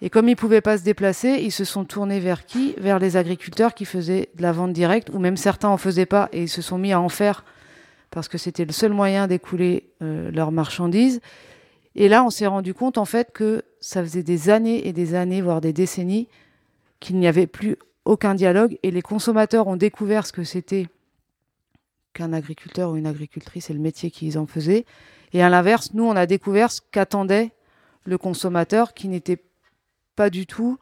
Et comme ils pouvaient pas se déplacer, ils se sont tournés vers qui? Vers les agriculteurs qui faisaient de la vente directe, ou même certains en faisaient pas et ils se sont mis à en faire parce que c'était le seul moyen d'écouler euh, leurs marchandises. Et là, on s'est rendu compte en fait que ça faisait des années et des années, voire des décennies, qu'il n'y avait plus aucun dialogue et les consommateurs ont découvert ce que c'était qu'un agriculteur ou une agricultrice et le métier qu'ils en faisaient. Et à l'inverse, nous, on a découvert ce qu'attendait le consommateur qui n'était pas du tout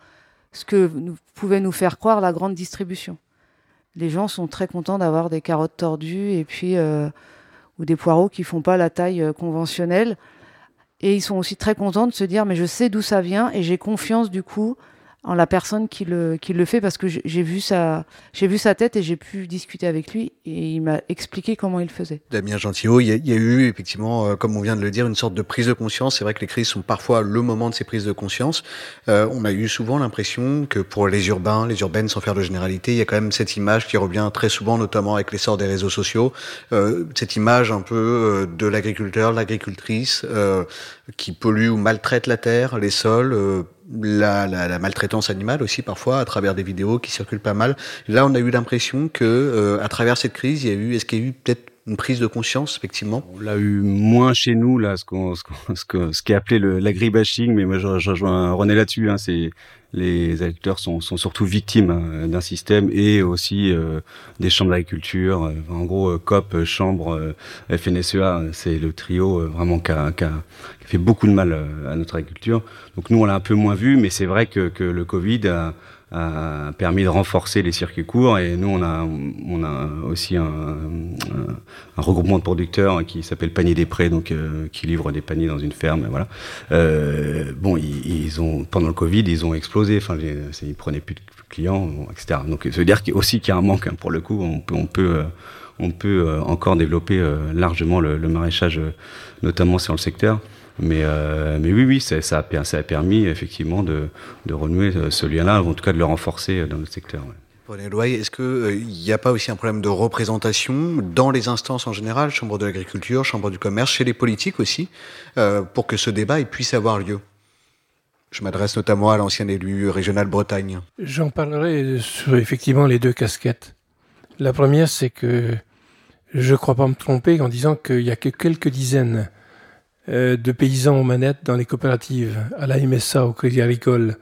ce que pouvait nous faire croire la grande distribution. Les gens sont très contents d'avoir des carottes tordues et puis euh, ou des poireaux qui font pas la taille euh, conventionnelle. Et ils sont aussi très contents de se dire mais je sais d'où ça vient et j'ai confiance du coup en la personne qui le, qui le fait parce que j'ai vu sa, vu sa tête et j'ai pu discuter avec lui et il m'a expliqué comment il faisait. Damien Gentillot, il y, a, y a eu effectivement, euh, comme on vient de le dire, une sorte de prise de conscience. C'est vrai que les crises sont parfois le moment de ces prises de conscience. Euh, on a eu souvent l'impression que pour les urbains, les urbaines, sans faire de généralité, il y a quand même cette image qui revient très souvent, notamment avec l'essor des réseaux sociaux, euh, cette image un peu euh, de l'agriculteur, l'agricultrice euh, qui pollue ou maltraite la terre, les sols la, la, la, maltraitance animale aussi parfois à travers des vidéos qui circulent pas mal. Là, on a eu l'impression que euh, à travers cette crise, il y a eu, est-ce qu'il y a eu peut-être une prise de conscience, effectivement? On l'a eu moins chez nous, là, ce qu'on, ce, ce, ce qui est appelé l'agribashing, mais moi je rejoins René là-dessus, hein, c'est les agriculteurs sont, sont surtout victimes hein, d'un système et aussi euh, des chambres d'agriculture. Euh, en gros, euh, COP, chambre, euh, FNSEA, c'est le trio vraiment qui a, qui, a, a, fait beaucoup de mal à notre agriculture. Donc nous, on l'a un peu moins vu, mais c'est vrai que, que le Covid a, a permis de renforcer les circuits courts. Et nous on a on a aussi un, un, un regroupement de producteurs qui s'appelle Panier des Prés donc euh, qui livre des paniers dans une ferme voilà. Euh, bon ils, ils, ont pendant le Covid ils ont explosé. Enfin ils prenaient plus de clients etc donc ça veut dire qu'il aussi qu'il y a un manque hein, pour le coup on peut on peut euh, on peut euh, encore développer euh, largement le, le maraîchage notamment sur le secteur mais, euh, mais oui, oui, ça, ça, a, ça a permis effectivement de, de renouer ce lien-là, en tout cas de le renforcer dans notre secteur. Ouais. Est-ce qu'il euh, n'y a pas aussi un problème de représentation dans les instances en général, Chambre de l'agriculture, Chambre du commerce, chez les politiques aussi, euh, pour que ce débat puisse avoir lieu? Je m'adresse notamment à l'ancien élu régional Bretagne. J'en parlerai sur effectivement les deux casquettes. La première, c'est que je ne crois pas me tromper en disant qu'il n'y a que quelques dizaines euh, de paysans aux manettes dans les coopératives, à la MSA, au Crédit Agricole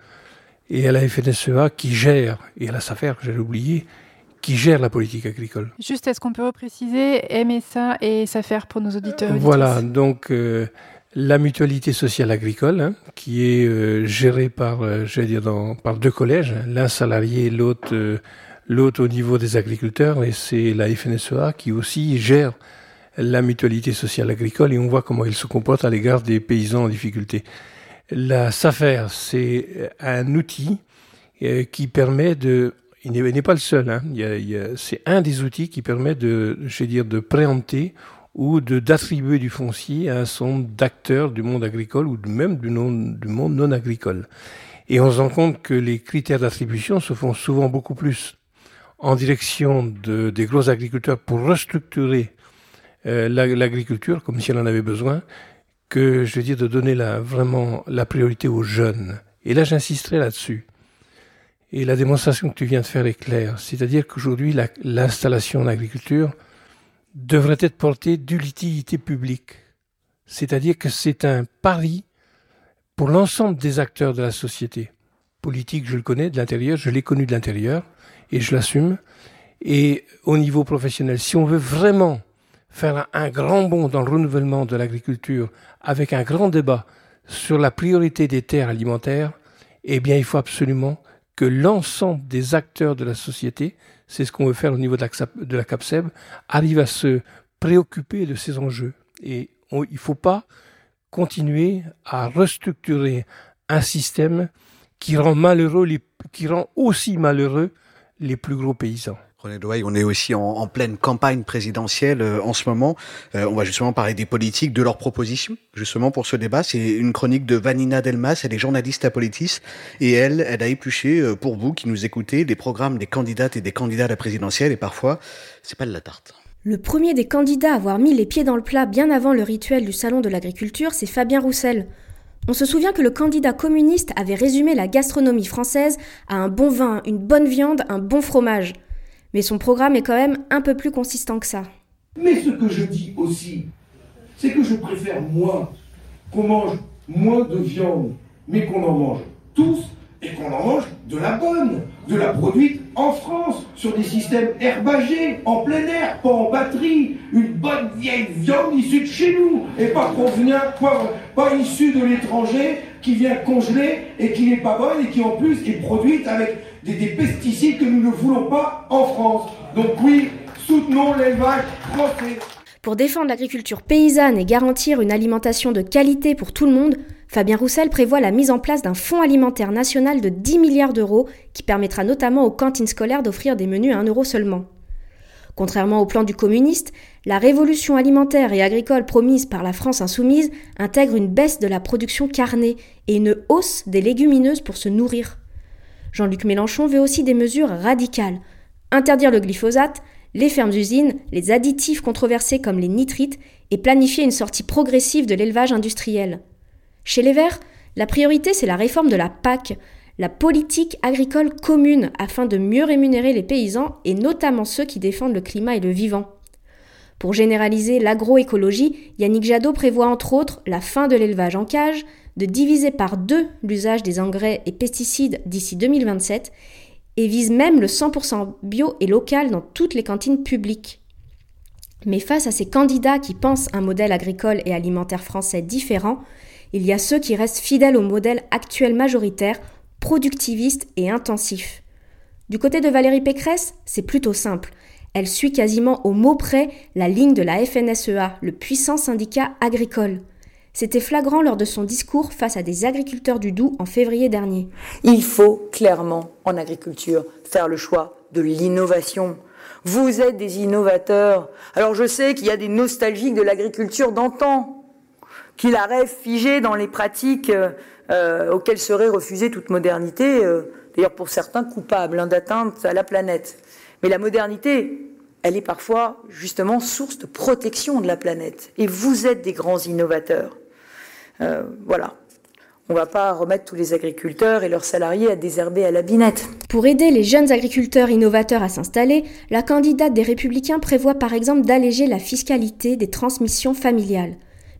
et à la FNSEA qui gère, et à la SAFER, j'allais oublier, qui gère la politique agricole. Juste, est-ce qu'on peut repréciser MSA et SAFER pour nos auditeurs Voilà, donc euh, la mutualité sociale agricole, hein, qui est euh, gérée par, euh, dire, dans, par deux collèges, l'un salarié, l'autre euh, l'autre au niveau des agriculteurs, et c'est la FNSEA qui aussi gère la mutualité sociale agricole, et on voit comment il se comporte à l'égard des paysans en difficulté. La SAFER, c'est un outil qui permet de il n'est pas le seul. Hein. c'est un des outils qui permet de, je dire, de préempter ou d'attribuer du foncier à un certain d'acteurs du monde agricole ou même du, du monde non agricole. Et on se rend compte que les critères d'attribution se font souvent beaucoup plus en direction de, des gros agriculteurs pour restructurer euh, l'agriculture comme si elle en avait besoin, que je veux dire de donner la, vraiment la priorité aux jeunes. Et là, j'insisterai là-dessus. Et la démonstration que tu viens de faire est claire. C'est-à-dire qu'aujourd'hui, l'installation en agriculture devrait être portée d'utilité publique. C'est-à-dire que c'est un pari pour l'ensemble des acteurs de la société. Politique, je le connais de l'intérieur, je l'ai connu de l'intérieur, et je l'assume. Et au niveau professionnel, si on veut vraiment faire un grand bond dans le renouvellement de l'agriculture avec un grand débat sur la priorité des terres alimentaires, eh bien, il faut absolument que l'ensemble des acteurs de la société, c'est ce qu'on veut faire au niveau de la, CAPSEB, arrive à se préoccuper de ces enjeux. Et il ne faut pas continuer à restructurer un système qui rend malheureux qui rend aussi malheureux les plus gros paysans. On est aussi en, pleine campagne présidentielle euh, en ce moment. Euh, on va justement parler des politiques, de leurs propositions, justement pour ce débat. C'est une chronique de Vanina Delmas, elle est journaliste à Politis, et elle, elle a épluché euh, pour vous qui nous écoutez les programmes des candidates et des candidats à la présidentielle, et parfois, c'est pas de la tarte. Le premier des candidats à avoir mis les pieds dans le plat bien avant le rituel du salon de l'agriculture, c'est Fabien Roussel. On se souvient que le candidat communiste avait résumé la gastronomie française à un bon vin, une bonne viande, un bon fromage. Mais son programme est quand même un peu plus consistant que ça. Mais ce que je dis aussi, c'est que je préfère moi qu'on mange moins de viande, mais qu'on en mange tous et qu'on en mange de la bonne, de la produite en France, sur des systèmes herbagés, en plein air, pas en batterie, une bonne vieille viande issue de chez nous, et pas pas, pas issue de l'étranger, qui vient congeler et qui n'est pas bonne et qui en plus est produite avec des, des pesticides que nous ne voulons pas en France. Donc oui, soutenons l'élevage français. Pour défendre l'agriculture paysanne et garantir une alimentation de qualité pour tout le monde, Fabien Roussel prévoit la mise en place d'un fonds alimentaire national de 10 milliards d'euros qui permettra notamment aux cantines scolaires d'offrir des menus à 1 euro seulement. Contrairement au plan du communiste, la révolution alimentaire et agricole promise par la France insoumise intègre une baisse de la production carnée et une hausse des légumineuses pour se nourrir. Jean-Luc Mélenchon veut aussi des mesures radicales. Interdire le glyphosate, les fermes-usines, les additifs controversés comme les nitrites et planifier une sortie progressive de l'élevage industriel. Chez les Verts, la priorité c'est la réforme de la PAC, la politique agricole commune, afin de mieux rémunérer les paysans et notamment ceux qui défendent le climat et le vivant. Pour généraliser l'agroécologie, Yannick Jadot prévoit entre autres la fin de l'élevage en cage, de diviser par deux l'usage des engrais et pesticides d'ici 2027 et vise même le 100% bio et local dans toutes les cantines publiques. Mais face à ces candidats qui pensent un modèle agricole et alimentaire français différent, il y a ceux qui restent fidèles au modèle actuel majoritaire, productiviste et intensif. Du côté de Valérie Pécresse, c'est plutôt simple. Elle suit quasiment au mot près la ligne de la FNSEA, le puissant syndicat agricole. C'était flagrant lors de son discours face à des agriculteurs du Doubs en février dernier. Il faut clairement, en agriculture, faire le choix de l'innovation. Vous êtes des innovateurs. Alors je sais qu'il y a des nostalgiques de l'agriculture d'antan, qui la rêvent figée dans les pratiques euh, auxquelles serait refusée toute modernité, euh, d'ailleurs pour certains coupables hein, d'atteinte à la planète. Mais la modernité, elle est parfois justement source de protection de la planète. Et vous êtes des grands innovateurs. Euh, voilà. On ne va pas remettre tous les agriculteurs et leurs salariés à désherber à la binette. Pour aider les jeunes agriculteurs innovateurs à s'installer, la candidate des Républicains prévoit par exemple d'alléger la fiscalité des transmissions familiales.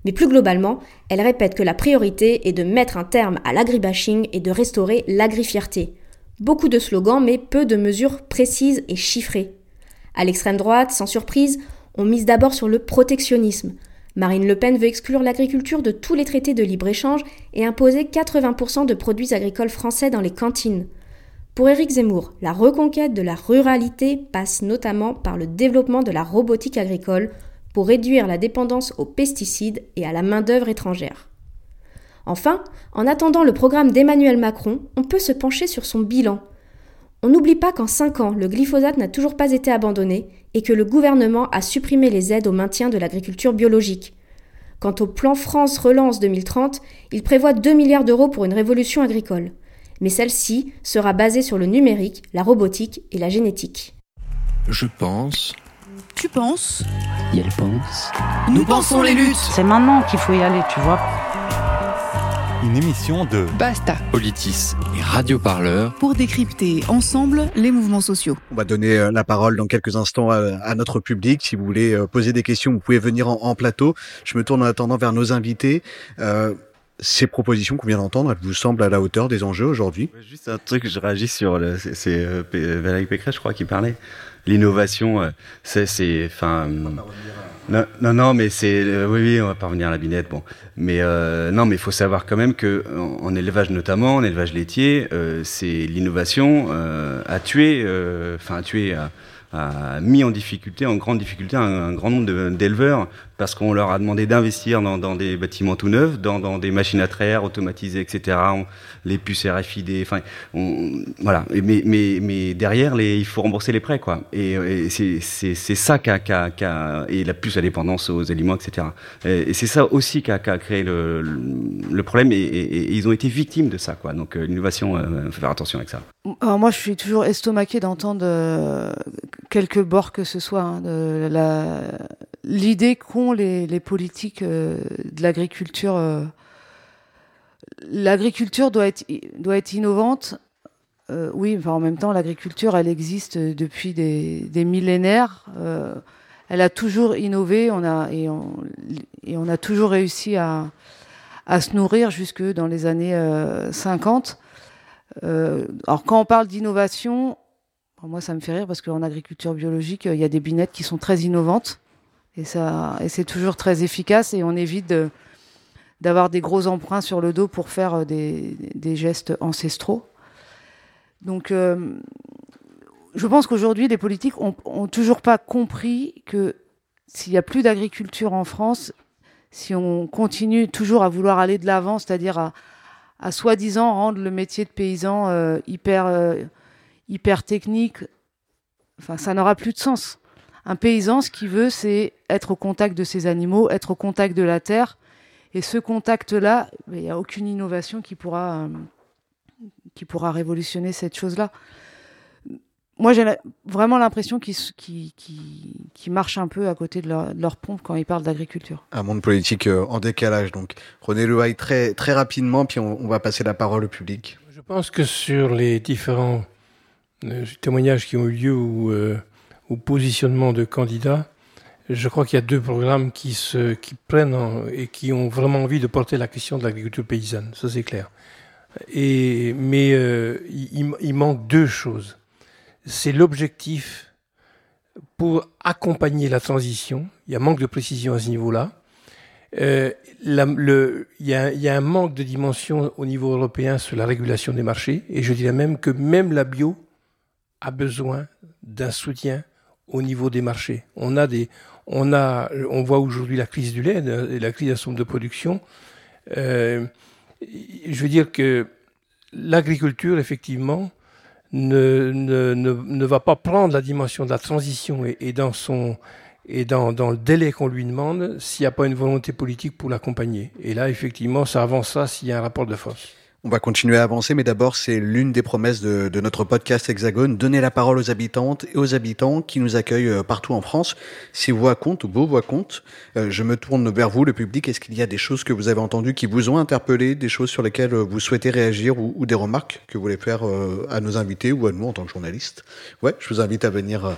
Mais plus globalement, elle répète que la priorité est de mettre un terme à l'agribashing et de restaurer l'agrifierté. Beaucoup de slogans, mais peu de mesures précises et chiffrées. À l'extrême droite, sans surprise, on mise d'abord sur le protectionnisme. Marine Le Pen veut exclure l'agriculture de tous les traités de libre-échange et imposer 80% de produits agricoles français dans les cantines. Pour Éric Zemmour, la reconquête de la ruralité passe notamment par le développement de la robotique agricole pour réduire la dépendance aux pesticides et à la main-d'œuvre étrangère. Enfin, en attendant le programme d'Emmanuel Macron, on peut se pencher sur son bilan. On n'oublie pas qu'en 5 ans, le glyphosate n'a toujours pas été abandonné et que le gouvernement a supprimé les aides au maintien de l'agriculture biologique. Quant au plan France Relance 2030, il prévoit 2 milliards d'euros pour une révolution agricole mais celle-ci sera basée sur le numérique, la robotique et la génétique. Je pense. Tu penses? Et elle pense? Nous pensons les luttes C'est maintenant qu'il faut y aller, tu vois. Une émission de Basta. Politis et Radio Parleur. Pour décrypter ensemble les mouvements sociaux. On va donner euh, la parole dans quelques instants à, à notre public. Si vous voulez euh, poser des questions, vous pouvez venir en, en plateau. Je me tourne en attendant vers nos invités. Euh, ces propositions qu'on vient d'entendre, elles vous semblent à la hauteur des enjeux aujourd'hui? Juste un truc, je réagis sur le, c'est, c'est euh, Valérie Pécresse, je crois, qui parlait. L'innovation, euh, c'est, c'est, enfin, non, non, non, mais c'est, euh, oui, oui, on va pas revenir à la binette, bon, mais euh, non, mais il faut savoir quand même que en, en élevage notamment, en élevage laitier, euh, c'est l'innovation euh, a tué, enfin, a tué. A, a mis en difficulté, en grande difficulté, un, un grand nombre d'éleveurs parce qu'on leur a demandé d'investir dans, des bâtiments tout neufs, dans, des machines à traire automatisées, etc. Les puces RFID, enfin, voilà. Mais, mais, mais derrière, il faut rembourser les prêts, quoi. Et, c'est, ça qui a, qui a, qui a, et la plus la dépendance aux aliments, etc. Et, c'est ça aussi qui a, qui a créé le, problème. Et, ils ont été victimes de ça, quoi. Donc euh, l'innovation, euh, faut faire attention avec ça. Alors moi, je suis toujours estomaqué d'entendre euh, quelque bord que ce soit hein, de la les, politiques euh, de l'agriculture. Euh, l'agriculture doit être, doit être innovante. Euh, oui, en même temps, l'agriculture, elle existe depuis des, millénaires. Elle a toujours innové on a, et, on, et on a toujours réussi à, à se nourrir jusque dans les années 50. alors, quand on parle d'innovation, moi, ça me fait rire parce qu'en agriculture biologique, il y a des binettes qui sont très innovantes. Et, ça, et c'est toujours très efficace et on évite d'avoir des gros emprunts sur le dos pour faire des, des gestes ancestraux. Donc, euh, je pense qu'aujourd'hui, les politiques ont, toujours pas compris que s'il n'y a plus d'agriculture en France, si on continue toujours à vouloir aller de l'avant, c'est-à-dire à, soi-disant rendre le métier de paysan euh, hyper, euh, hyper technique, enfin, ça n'aura plus de sens. Un paysan, ce qu'il veut, c'est être au contact de ses animaux, être au contact de la terre. Et ce contact-là, il n'y a aucune innovation qui pourra, euh, qui pourra révolutionner cette chose-là. Moi, j'ai vraiment l'impression qu'ils qui, qui, qui marchent un peu à côté de leur, de leur pompe quand ils parlent d'agriculture. Un monde politique euh, en décalage, donc. René Lehaye, très, très rapidement, puis on, on va passer la parole au public. Je pense que sur les différents euh, témoignages qui ont eu lieu ou, euh, ou positionnement de candidats, je crois qu'il y a deux programmes qui, prennent en, et qui ont vraiment envie de porter la question de l'agriculture paysanne, ça c'est clair. Mais euh, il, manque deux choses. C'est l'objectif pour accompagner la transition. Il y a manque de précision à ce niveau-là. Euh, il, y a, il y a un manque de dimension au niveau européen sur la régulation des marchés. Et je dirais même que même la bio a besoin d'un soutien au niveau des marchés. On a des, on a, on voit aujourd'hui la crise du lait, la crise de la de production. Euh, je veux dire que l'agriculture, effectivement, ne, ne, ne, ne, va pas prendre la dimension de la transition et, et dans son et dans, dans le délai qu'on lui demande s'il n'y a pas une volonté politique pour l'accompagner. Et là, effectivement, ça avancera s'il y a un rapport de force. On va continuer à avancer, mais d'abord, c'est l'une des promesses de, notre podcast Hexagone, donner la parole aux habitantes et aux habitants qui nous accueillent partout en France. Ces voix comptent, vos voix comptent. Euh, je me tourne vers vous, le public. Est-ce qu'il y a des choses que vous avez entendues qui vous ont interpellé, des choses sur lesquelles vous souhaitez réagir ou, ou des remarques que vous voulez faire euh, à nos invités ou à nous en tant que journalistes? Ouais, je vous invite à venir euh,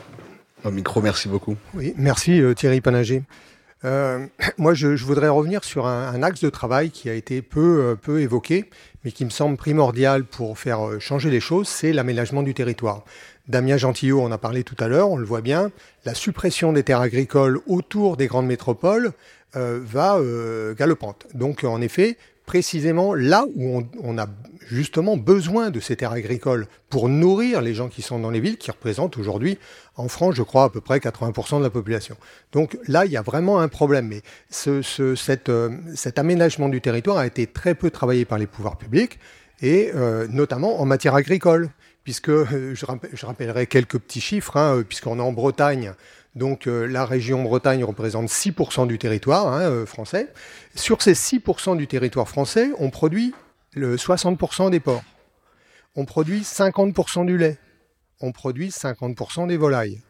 au micro. Merci beaucoup. Oui, merci euh, Thierry Panager. Euh, moi, je, voudrais revenir sur un, un, axe de travail qui a été peu, euh, peu évoqué, mais qui me semble primordial pour faire euh, changer les choses, c'est l'aménagement du territoire. Damien Gentillot en a parlé tout à l'heure, on le voit bien, la suppression des terres agricoles autour des grandes métropoles euh, va euh, galopante. Donc, en effet, précisément là où on, a justement besoin de ces terres agricoles pour nourrir les gens qui sont dans les villes, qui représentent aujourd'hui en France, je crois, à peu près 80% de la population. Donc là, il y a vraiment un problème. Mais euh, cet aménagement du territoire a été très peu travaillé par les pouvoirs publics, et euh, notamment en matière agricole, puisque euh, je, je, rappellerai quelques petits chiffres, hein, puisqu'on est en Bretagne, donc euh, la région Bretagne représente 6% du territoire hein, euh, français. Sur ces 6% du territoire français, on produit le 60% des porcs. On produit 50% du lait. On produit 50% des volailles.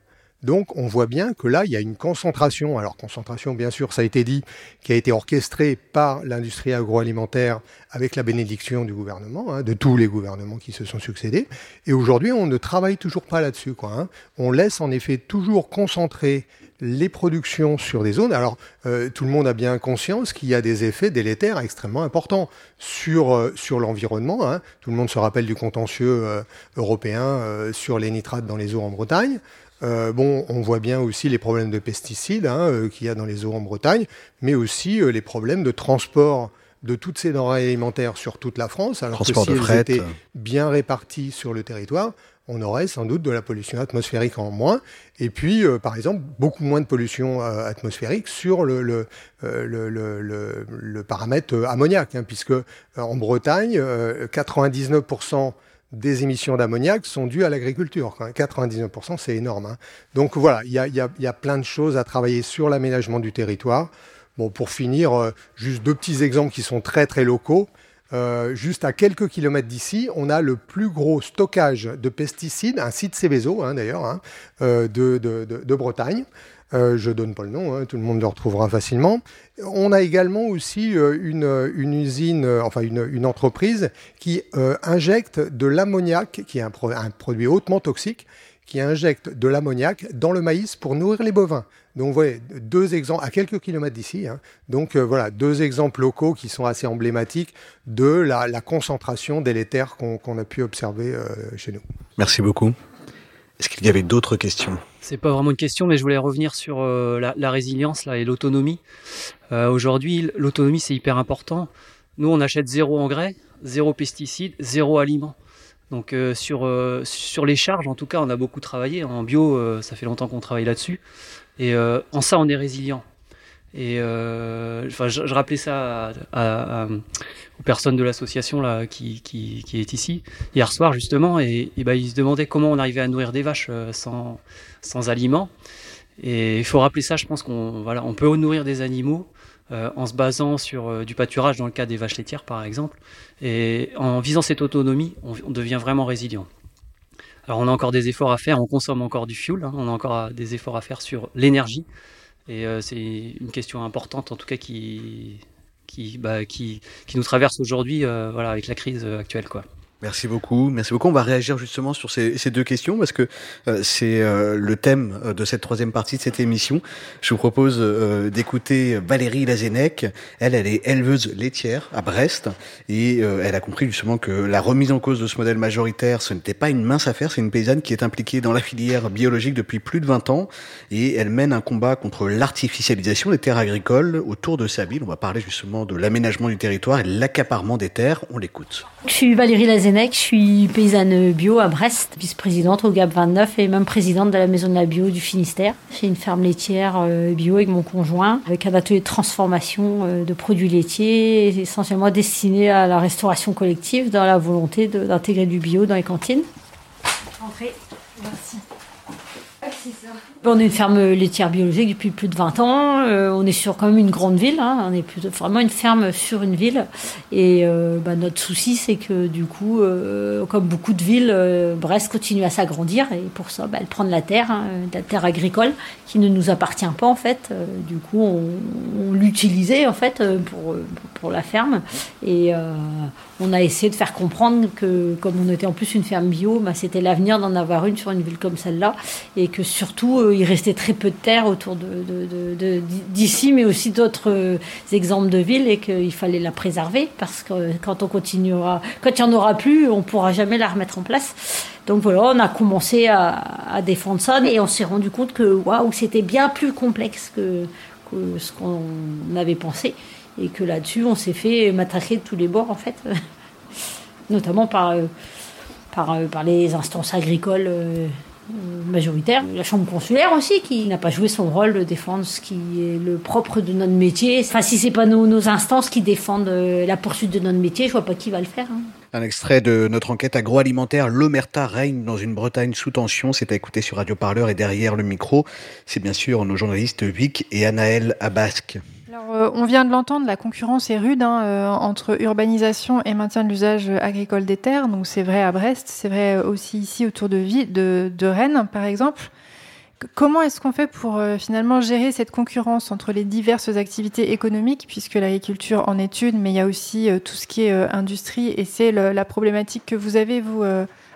Donc on voit bien que là, il y a une concentration, alors concentration bien sûr, ça a été dit, qui a été orchestrée par l'industrie agroalimentaire avec la bénédiction du gouvernement, hein, de tous les gouvernements qui se sont succédés. Et aujourd'hui, on ne travaille toujours pas là-dessus. Hein. On laisse en effet toujours concentrer les productions sur des zones. Alors, euh, tout le monde a bien conscience qu'il y a des effets délétères extrêmement importants sur, euh, l'environnement. Hein. Tout le monde se rappelle du contentieux euh, européen sur les nitrates dans les eaux en Bretagne. Euh, bon, on voit bien aussi les problèmes de pesticides hein, euh, qu'il y a dans les eaux en Bretagne, mais aussi euh, les problèmes de transport de toutes ces denrées alimentaires sur toute la France, alors transport que si elles étaient bien réparties sur le territoire, on aurait sans doute de la pollution atmosphérique en moins, et puis, euh, par exemple, beaucoup moins de pollution euh, atmosphérique sur le, le, euh, le, le, le paramètre ammoniac, hein, puisque en Bretagne, 99% des émissions d'ammoniac sont dues à l'agriculture. 99%, c'est énorme. Hein. Donc voilà, il y a, plein de choses à travailler sur l'aménagement du territoire. Bon, pour finir, euh, juste deux petits exemples qui sont très très locaux. Euh, juste à quelques kilomètres d'ici, on a le plus gros stockage de pesticides, un site Céveso hein, d'ailleurs, hein, euh, de, Bretagne. Euh, je donne pas le nom, hein, tout le monde le retrouvera facilement. On a également aussi euh, une, une, usine, euh, enfin une, entreprise qui euh, injecte de l'ammoniac, qui est un, pro un, produit hautement toxique, qui injecte de l'ammoniac dans le maïs pour nourrir les bovins. Donc vous voyez, deux exemples à quelques kilomètres d'ici. Hein. Donc euh, voilà, deux exemples locaux qui sont assez emblématiques de la, la concentration délétère qu'on qu a pu observer euh, chez nous. Merci beaucoup. Est-ce qu'il y avait d'autres questions? C'est pas vraiment une question, mais je voulais revenir sur euh, la, résilience et l'autonomie. Euh, Aujourd'hui, l'autonomie, c'est hyper important. Nous, on achète zéro engrais, zéro pesticides, zéro aliment. Donc euh, sur, les charges, en tout cas, on a beaucoup travaillé. En bio, ça fait longtemps qu'on travaille là-dessus. Et en ça, on est résilient. Et euh, enfin, je, rappelais ça aux personnes de l'association là qui, qui, est ici hier soir justement, et, ben, ils se demandaient comment on arrivait à nourrir des vaches euh, sans, sans aliments. Et il faut rappeler ça. Je pense qu'on voilà, on peut nourrir des animaux euh, en se basant sur du pâturage dans le cas des vaches laitières par exemple, et en visant cette autonomie, on, on devient vraiment résilient. Alors on a encore des efforts à faire, on consomme encore du fuel, hein, on a encore des efforts à faire sur l'énergie. Et euh, c'est une question importante, en tout cas, qui, qui, bah, qui, nous traverse aujourd'hui euh, avec la crise actuelle. Quoi. Merci beaucoup, merci beaucoup. On va réagir justement sur ces, deux questions parce que euh, c'est euh, le thème de cette troisième partie de cette émission. Je vous propose euh, d'écouter Valérie Lazennec. Elle, elle est éleveuse laitière à Brest et euh, elle a compris justement que la remise en cause de ce modèle majoritaire, ce n'était pas une mince affaire. C'est une paysanne qui est impliquée dans la filière biologique depuis plus de 20 ans et elle mène un combat contre l'artificialisation des terres agricoles autour de sa ville. On va parler justement de l'aménagement du territoire et de l'accaparement des terres. On l'écoute. Je suis Valérie Lazennec je suis paysanne bio à Brest, vice-présidente au GAP 29 et même présidente de la maison de la bio du Finistère. J'ai une ferme laitière bio avec mon conjoint, avec un atelier de transformation de produits laitiers, essentiellement destiné à la restauration collective, dans la volonté d'intégrer du bio dans les cantines. Entrez, merci. On est une ferme laitière biologique depuis plus de 20 ans. Euh, on est sur quand même une grande ville. Hein. On est vraiment une ferme sur une ville. Et euh, bah, notre souci, c'est que du coup, euh, comme beaucoup de villes, Brest continue à s'agrandir. Et pour ça, bah, elle prend de la terre, hein, de la terre agricole qui ne nous appartient pas en fait. Du coup, on, on l'utilisait en fait pour, pour la ferme. Et on a essayé de faire comprendre que comme on était en plus une ferme bio, bah, c'était l'avenir d'en avoir une sur une ville comme celle-là. Et que surtout, euh, il restait très peu de terre autour d'ici, mais aussi d'autres euh, exemples de villes et qu'il fallait la préserver parce que quand on continuera, quand il n'y en aura plus, on ne pourra jamais la remettre en place. Donc voilà, on a commencé à, défendre ça et on s'est rendu compte que waouh, c'était bien plus complexe que, ce qu'on avait pensé et que là-dessus, on s'est fait matraquer de tous les bords en fait, notamment par, par, par les instances agricoles majoritaire. La chambre consulaire aussi, qui n'a pas joué son rôle de défendre ce qui est le propre de notre métier. Enfin, si c'est pas nos, nos, instances qui défendent euh, la poursuite de notre métier, je vois pas qui va le faire. Hein. Un extrait de notre enquête agroalimentaire, l'omerta règne dans une Bretagne sous tension. C'est à écouter sur Radio Parleur et derrière le micro, c'est bien sûr nos journalistes Vic et Anaël Abasque. Alors, euh, on vient de l'entendre, la concurrence est rude hein, euh, entre urbanisation et maintien de l'usage agricole des terres. Donc c'est vrai à Brest, c'est vrai aussi ici autour de, de, de Rennes, par exemple. Comment est-ce qu'on fait pour euh, finalement gérer cette concurrence entre les diverses activités économiques, puisque l'agriculture en est une, mais il y a aussi euh, tout ce qui est euh, industrie, et c'est la problématique que vous avez, vous,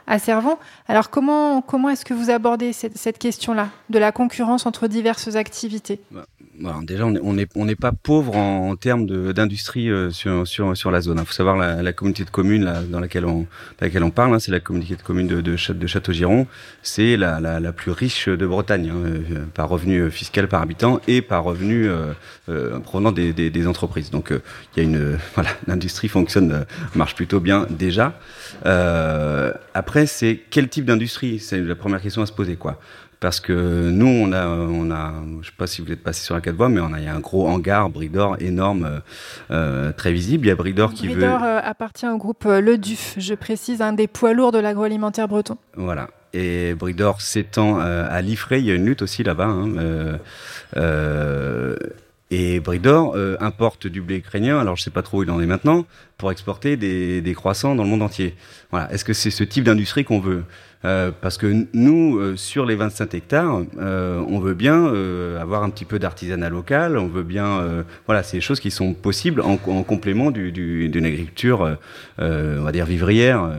à Servon. Alors comment, comment est-ce que vous abordez cette, cette question-là, de la concurrence entre diverses activités? Bah, alors déjà, on n'est pas pauvre en, termes d'industrie euh, sur, sur, sur la zone. Il hein. faut savoir la, la communauté de communes dans laquelle on, laquelle on parle, hein, c'est la communauté de communes de, Château-Giron. C'est la, la, plus riche de Bretagne, hein, euh, par revenu fiscal par habitant et par revenu euh, euh provenant des, des, des, entreprises. Donc il y a une voilà, l'industrie fonctionne, marche plutôt bien déjà. après, c'est quel type d'industrie? C'est la première question à se poser, quoi parce que nous, on a, on a, je sais pas si vous êtes passé sur la quatre voies, mais on a, il y a un gros hangar Bridor énorme, euh, très visible. Il y a Bridor qui Bridor, veut. Euh, appartient au groupe euh, Le Duf, je précise, un des poids lourds de l'agroalimentaire breton. Voilà. Et Bridor s'étend euh, à Liffré. Il y a une lutte aussi là-bas. Hein, euh, et Bridor importe du blé ukrainien, alors je sais pas trop où il en est maintenant, pour exporter des, des croissants dans le monde entier. Voilà. Est-ce que c'est ce type d'industrie qu'on veut? Euh, parce que nous, euh, sur les 25 hectares, euh, on veut bien avoir un petit peu d'artisanat local, on veut bien, voilà, c'est des choses qui sont possibles en, en complément d'une du, du, agriculture, on va dire vivrière,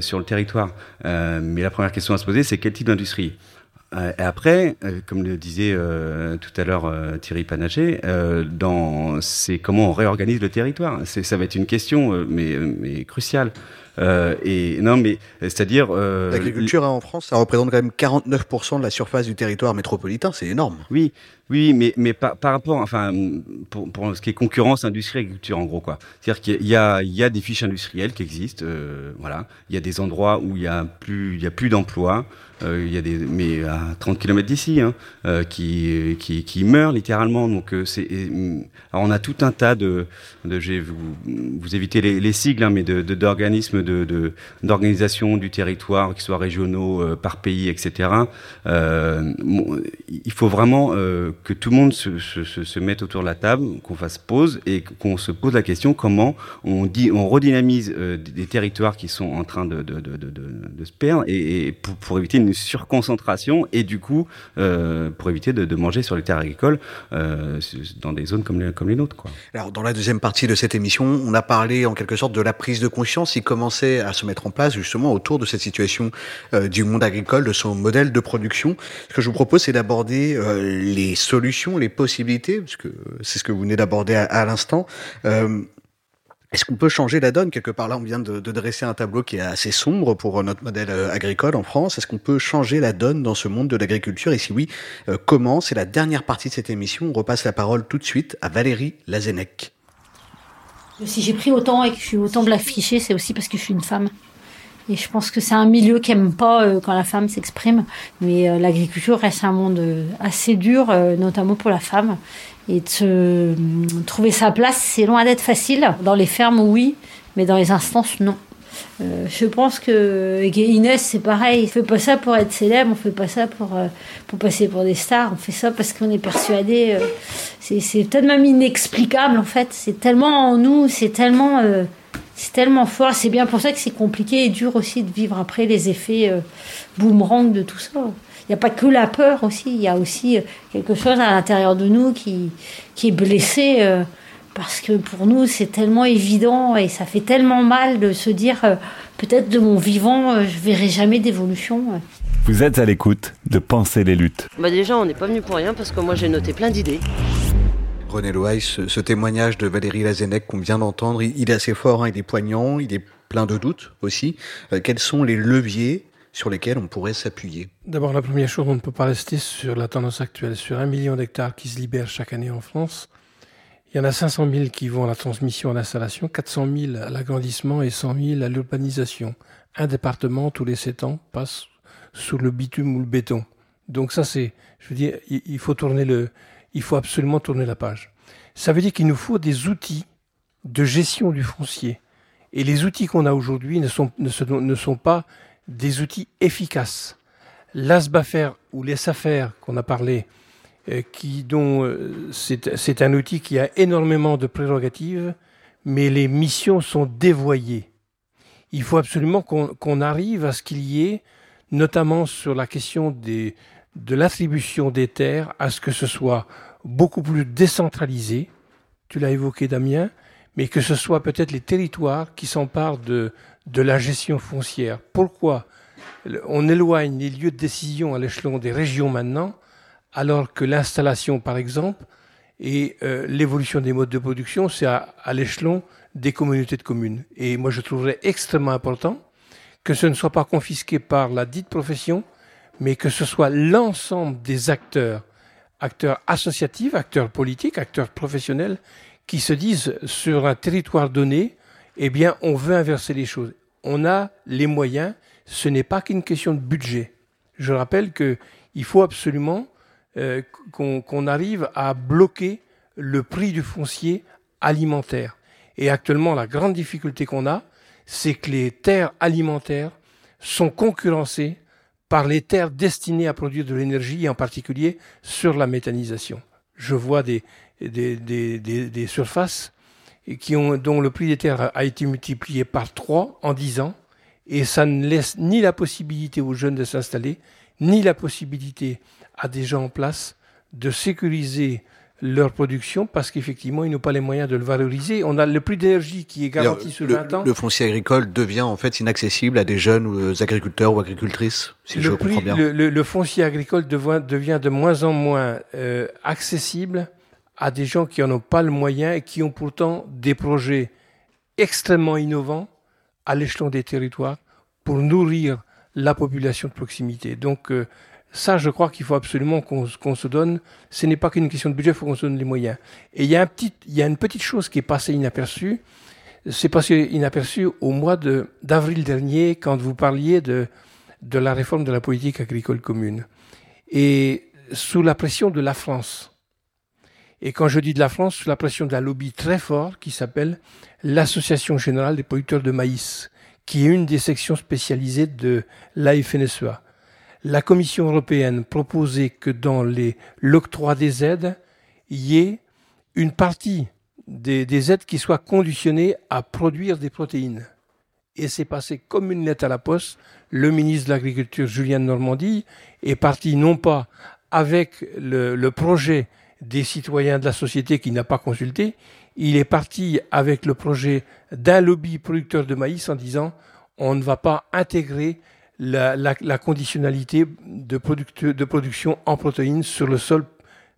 sur le territoire. mais la première question à se poser, c'est quel type d'industrie? Et après, comme le disait tout à l'heure Thierry Panaché, dans c'est comment on réorganise le territoire. Ça va être une question, mais, mais cruciale. Euh, et non, mais c'est-à-dire euh, l'agriculture hein, en France, ça représente quand même 49% de la surface du territoire métropolitain, c'est énorme. Oui, oui, mais mais par, par rapport, enfin, pour, ce qui est concurrence industrie agriculture en gros quoi. C'est-à-dire qu'il y a y a des fiches industrielles qui existent, euh, voilà. Il y a des endroits où il y a plus plus d'emplois. Euh, il y a des mais à 30 km d'ici hein, euh, qui, qui qui meurent littéralement. Donc c'est alors on a tout un tas de, de je vais vous vous évitez les, les sigles hein, mais de d'organismes de du territoire qui soient régionaux par pays etc. Il faut vraiment que tout le monde se, mette autour de la table, qu'on fasse pause et qu'on se pose la question comment on redynamise euh, des territoires qui sont en train de se perdre et, pour, éviter une surconcentration et du coup euh, pour éviter de, manger sur les terres agricoles euh, dans des zones comme les, nôtres. Alors dans la deuxième partie de cette émission, on a parlé en quelque sorte de la prise de conscience qui commençait à se mettre en place justement autour de cette situation du monde agricole, de son modèle de production. Ce que je vous propose, c'est d'aborder les solutions, les possibilités, parce que c'est ce que vous venez d'aborder à, l'instant. Euh, est-ce qu'on peut changer la donne? Quelque part Là, on vient de, dresser un tableau qui est assez sombre pour notre modèle euh, agricole en France. Est-ce qu'on peut changer la donne dans ce monde de l'agriculture? Et si oui, euh, comment? C'est la dernière partie de cette émission. On repasse la parole tout de suite à Valérie Lazenec. Si j'ai pris autant et que je suis autant de l'afficher, c'est aussi parce que je suis une femme. Et je pense que c'est un milieu qui aime pas euh, quand la femme s'exprime. Mais euh, l'agriculture reste un monde euh, assez dur, notamment pour la femme. Et trouver sa place, c'est loin d'être facile. Dans les fermes, oui, mais dans les instances, non. Je pense que Inès, c'est pareil. On fait pas ça pour être célèbre, on fait pas ça pour, pour passer pour des stars. On fait ça parce qu'on est persuadé. c'est peut-être même inexplicable, en fait. C'est tellement en nous, c'est tellement c'est tellement fort. C'est bien pour ça que c'est compliqué et dur aussi de vivre après les effets euh, boomerang de tout ça. Il n'y a pas que la peur aussi, il y a aussi quelque chose à l'intérieur de nous qui, qui est blessé. Euh, parce que pour nous, c'est tellement évident et ça fait tellement mal de se dire euh, peut-être de mon vivant, euh, je verrai jamais d'évolution. Vous êtes à l'écoute de Penser les luttes. Bah déjà, on n'est pas venu pour rien parce que moi j'ai noté plein d'idées. René Loaï, ce, témoignage de Valérie Lazenec qu'on vient d'entendre, il, il, est assez fort, hein, il est poignant, il est plein de doutes aussi. Euh, quels sont les leviers sur lesquels on pourrait s'appuyer? D'abord, la première chose, on ne peut pas rester sur la tendance actuelle. Sur un million d'hectares qui se libèrent chaque année en France, il y en a 500 000 qui vont à la transmission, à l'installation, 400 000 à l'agrandissement et 100 000 à l'urbanisation. Un département, tous les 7 ans, passe sous le bitume ou le béton. Donc ça, c'est, je veux dire, il faut tourner le, il faut absolument tourner la page. Ça veut dire qu'il nous faut des outils de gestion du foncier. Et les outils qu'on a aujourd'hui ne sont, pas des outils efficaces. L'ASBAFER ou les SAFER qu'on a parlé, euh, qui, dont euh, c'est un outil qui a énormément de prérogatives, mais les missions sont dévoyées. Il faut absolument qu'on qu arrive à ce qu'il y ait, notamment sur la question des, de l'attribution des terres, à ce que ce soit beaucoup plus décentralisé, tu l'as évoqué Damien, mais que ce soit peut-être les territoires qui s'emparent de, de la gestion foncière. Pourquoi on éloigne les lieux de décision à l'échelon des régions maintenant, alors que l'installation, par exemple, et euh, l'évolution des modes de production, c'est à, à l'échelon des communautés de communes. Et moi, je trouverais extrêmement important que ce ne soit pas confisqué par la dite profession, mais que ce soit l'ensemble des acteurs, acteurs associatifs, acteurs politiques, acteurs professionnels, qui se disent sur un territoire donné, eh bien, on veut inverser les choses. On a les moyens, ce n'est pas qu'une question de budget. Je rappelle qu'il faut absolument euh, qu'on qu arrive à bloquer le prix du foncier alimentaire. Et actuellement, la grande difficulté qu'on a, c'est que les terres alimentaires sont concurrencées par les terres destinées à produire de l'énergie, et en particulier sur la méthanisation. Je vois des, des, des, des, surfaces qui ont, dont le prix des terres a été multiplié par trois en dix ans, et ça ne laisse ni la possibilité aux jeunes de s'installer, ni la possibilité à des gens en place de sécuriser leur production parce qu'effectivement, ils n'ont pas les moyens de le valoriser. On a le prix d'énergie qui est garanti sur le, 20 ans. Le foncier agricole devient en fait inaccessible à des jeunes agriculteurs ou agricultrices, si le je prix, comprends bien. Le, le, le, foncier agricole devient, devient de moins en moins euh, accessible à des gens qui n'en ont pas le moyen et qui ont pourtant des projets extrêmement innovants à l'échelon des territoires pour nourrir la population de proximité. Donc, euh, ça, je crois qu'il faut absolument qu'on qu se donne. Ce n'est pas qu'une question de budget, il faut qu'on se donne les moyens. Et il y, a un petit, il y a une petite chose qui est passée inaperçue. C'est passé inaperçu au mois d'avril dernier, quand vous parliez de, de la réforme de la politique agricole commune. Et sous la pression de la France. Et quand je dis de la France, sous la pression d'un lobby très fort qui s'appelle l'Association générale des producteurs de maïs, qui est une des sections spécialisées de l'AFNSEA la Commission européenne proposait que dans l'octroi des aides, il y ait une partie des, des, aides qui soit conditionnée à produire des protéines. Et c'est passé comme une lettre à la poste. Le ministre de l'Agriculture, Julien Normandie, est parti non pas avec le projet des citoyens de la société qui n'a pas consulté, il est parti avec le projet d'un lobby producteur de maïs en disant on ne va pas intégrer la, la, la conditionnalité de, de, production en protéines sur le sol,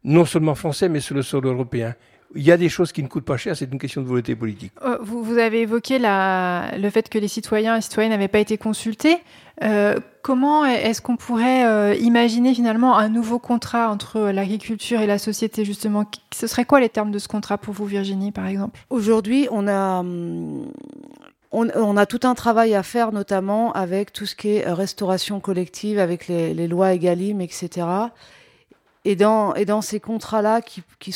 non seulement français, mais sur le sol européen. Il y a des choses qui ne coûtent pas cher, c'est une question de volonté politique. Euh, vous, vous, avez évoqué la, le fait que les citoyens et citoyennes n'avaient pas été consultés. Euh, comment est-ce qu'on pourrait euh, imaginer finalement un nouveau contrat entre l'agriculture et la société justement? Ce serait quoi les termes de ce contrat pour vous, Virginie, par exemple? Aujourd'hui, on a hum, on, a tout un travail à faire, notamment avec tout ce qui est restauration collective, avec les, lois EGalim, etc. Et dans, ces contrats-là,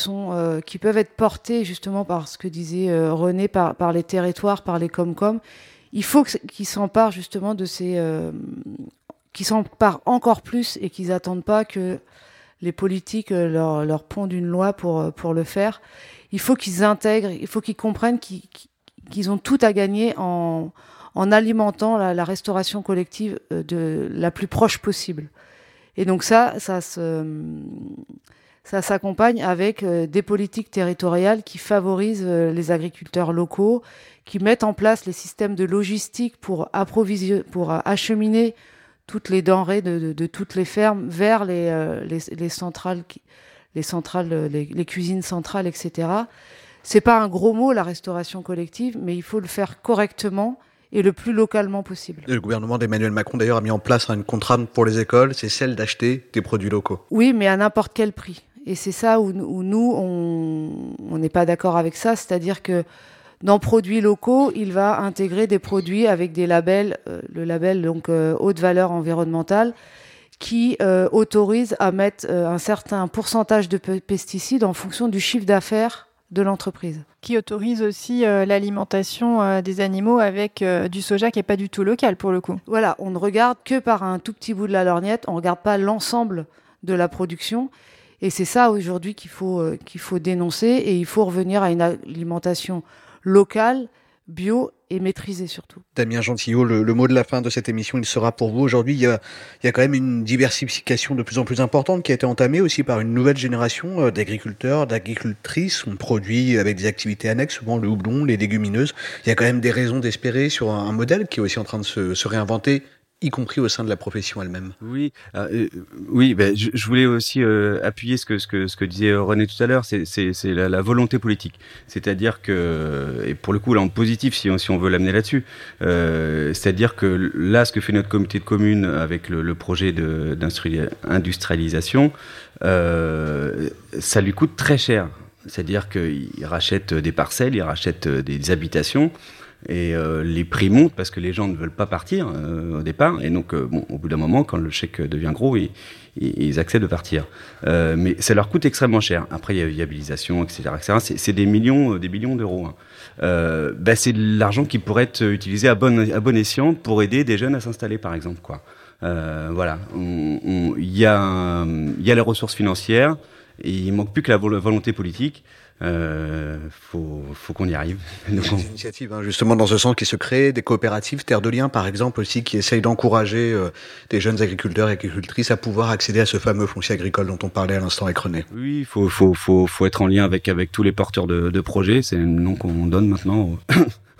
euh, qui peuvent être portés justement par ce que disait euh, René, par, les territoires, par les Comcom, il faut qu'ils s'emparent justement de ces, euh, qu'ils s'emparent encore plus et qu'ils attendent pas que les politiques leur, leur pondent une loi pour, pour le faire. Il faut qu'ils intègrent, il faut qu'ils comprennent qu'ils qu'ils ont tout à gagner en, en alimentant la, restauration collective de la plus proche possible. Et donc ça, ça se, ça s'accompagne avec des politiques territoriales qui favorisent les agriculteurs locaux, qui mettent en place les systèmes de logistique pour pour acheminer toutes les denrées de, toutes les fermes vers les, euh, les, les, centrales, les, centrales les, les, cuisines centrales, etc. C'est pas un gros mot, la restauration collective, mais il faut le faire correctement et le plus localement possible. Le gouvernement d'Emmanuel Macron d'ailleurs a mis en place une contrainte pour les écoles, c'est celle d'acheter des produits locaux. Oui, mais à n'importe quel prix. Et c'est ça où, où, nous, on n'est pas d'accord avec ça, c'est-à-dire que dans produits locaux, il va intégrer des produits avec des labels, euh, le label donc euh, haute valeur environnementale, qui euh, autorise à mettre un certain pourcentage de pesticides en fonction du chiffre d'affaires de l'entreprise. Qui autorise aussi euh, l'alimentation euh, des animaux avec euh, du soja qui n'est pas du tout local pour le coup. Voilà, on ne regarde que par un tout petit bout de la lorgnette, on ne regarde pas l'ensemble de la production. Et c'est ça aujourd'hui qu'il faut, qu'il faut dénoncer et il faut revenir à une alimentation locale, bio et maîtrisée surtout. Damien Gentillot, le, le, mot de la fin de cette émission, il sera pour vous. Aujourd'hui, il y a, il y a quand même une diversification de plus en plus importante qui a été entamée aussi par une nouvelle génération euh, d'agriculteurs, d'agricultrices. On produit avec des activités annexes, souvent le houblon, les légumineuses. Il y a quand même des raisons d'espérer sur un, un modèle qui est aussi en train de se, se réinventer y compris au sein de la profession elle-même. Oui, euh, oui, ben, je, je, voulais aussi euh, appuyer ce que ce que ce que disait René tout à l'heure, c'est la, la, volonté politique. C'est-à-dire que et pour le coup là en positif si on si on veut l'amener là-dessus, euh, c'est-à-dire que là ce que fait notre comité de communes avec le, le projet d'industrialisation, euh, ça lui coûte très cher. C'est-à-dire qu'il rachète des parcelles, il rachète des, des habitations et euh, les prix montent parce que les gens ne veulent pas partir euh, au départ. Et donc euh, bon au bout d'un moment quand le chèque devient gros ils, ils acceptent de partir. Euh, mais ça leur coûte extrêmement cher. Après il y a viabilisation etc c'est des millions des millions d'euros hein. euh, bah, c'est de l'argent qui pourrait être utilisé à bon à bon escient pour aider des jeunes à s'installer par exemple quoi. Euh, voilà. Il y a y a les ressources financières et il manque plus que la volonté politique euh, faut, faut qu'on y arrive. Donc on... Des initiatives hein, justement dans ce sens qui se créent, des coopératives, Terre de Liens par exemple aussi, qui essayent d'encourager euh, des jeunes agriculteurs et agricultrices à pouvoir accéder à ce fameux foncier agricole dont on parlait à l'instant avec René. Oui, il faut, faut, faut, faut être en lien avec, avec tous les porteurs de, de projets, c'est le nom qu'on donne maintenant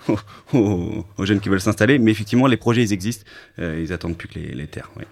aux, aux, aux, jeunes qui veulent s'installer, mais effectivement les projets ils existent, euh, ils attendent plus que les, les terres. Oui.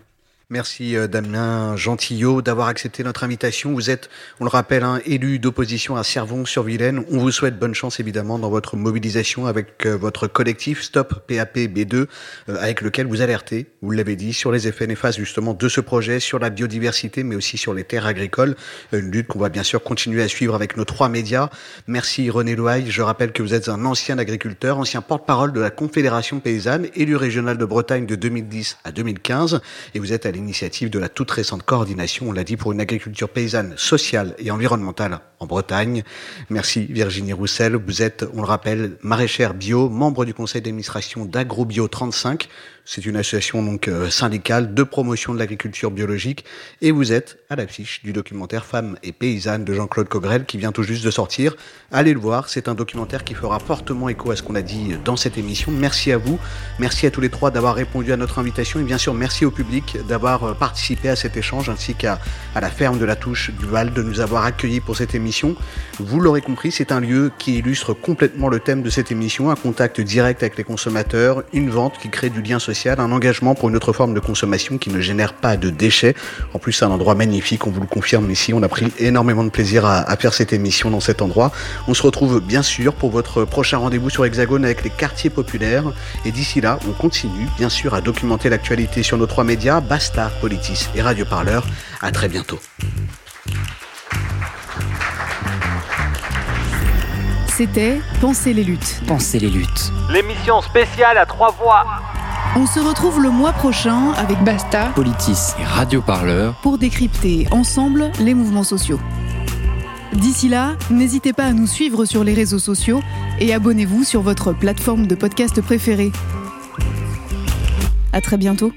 Merci Damien Gentillot d'avoir accepté notre invitation. Vous êtes, on le rappelle, un élu d'opposition à Servon-sur-Vilaine. On vous souhaite bonne chance évidemment dans votre mobilisation avec votre collectif Stop PAP B2 avec lequel vous alertez, vous l'avez dit, sur les effets néfastes justement de ce projet, sur la biodiversité mais aussi sur les terres agricoles. Une lutte qu'on va bien sûr continuer à suivre avec nos trois médias. Merci René Louaille. Je rappelle que vous êtes un ancien agriculteur, ancien porte-parole de la Confédération paysanne, élu régional de Bretagne de 2010 à 2015 et vous êtes à l'initiative de la toute récente coordination, on l'a dit, pour une agriculture paysanne, sociale et environnementale en Bretagne. Merci Virginie Roussel. Vous êtes, on le rappelle, maraîchère bio, membre du conseil d'administration d'AgroBio 35. C'est une association donc euh, syndicale de promotion de l'agriculture biologique et vous êtes à l'affiche du documentaire Femmes et paysannes de Jean-Claude Cogrel qui vient tout juste de sortir. Allez le voir, c'est un documentaire qui fera fortement écho à ce qu'on a dit dans cette émission. Merci à vous, merci à tous les trois d'avoir répondu à notre invitation et bien sûr merci au public d'avoir participé à cet échange ainsi qu'à à la ferme de la Touche du Val de nous avoir accueillis pour cette émission. Vous l'aurez compris, c'est un lieu qui illustre complètement le thème de cette émission, un contact direct avec les consommateurs, une vente qui crée du lien social un engagement pour une autre forme de consommation qui ne génère pas de déchets. En plus, c'est un endroit magnifique, on vous le confirme ici. On a pris énormément de plaisir à, à, faire cette émission dans cet endroit. On se retrouve bien sûr pour votre prochain rendez-vous sur Hexagone avec les quartiers populaires. Et d'ici là, on continue bien sûr à documenter l'actualité sur nos trois médias, Basta, Politis et Radio Parleur. À très bientôt. C'était Penser les luttes. Penser les luttes. L'émission spéciale à trois voix. On se retrouve le mois prochain avec Basta, Politis et Radio Parleur pour décrypter ensemble les mouvements sociaux. D'ici là, n'hésitez pas à nous suivre sur les réseaux sociaux et abonnez-vous sur votre plateforme de podcast préférée. À très bientôt.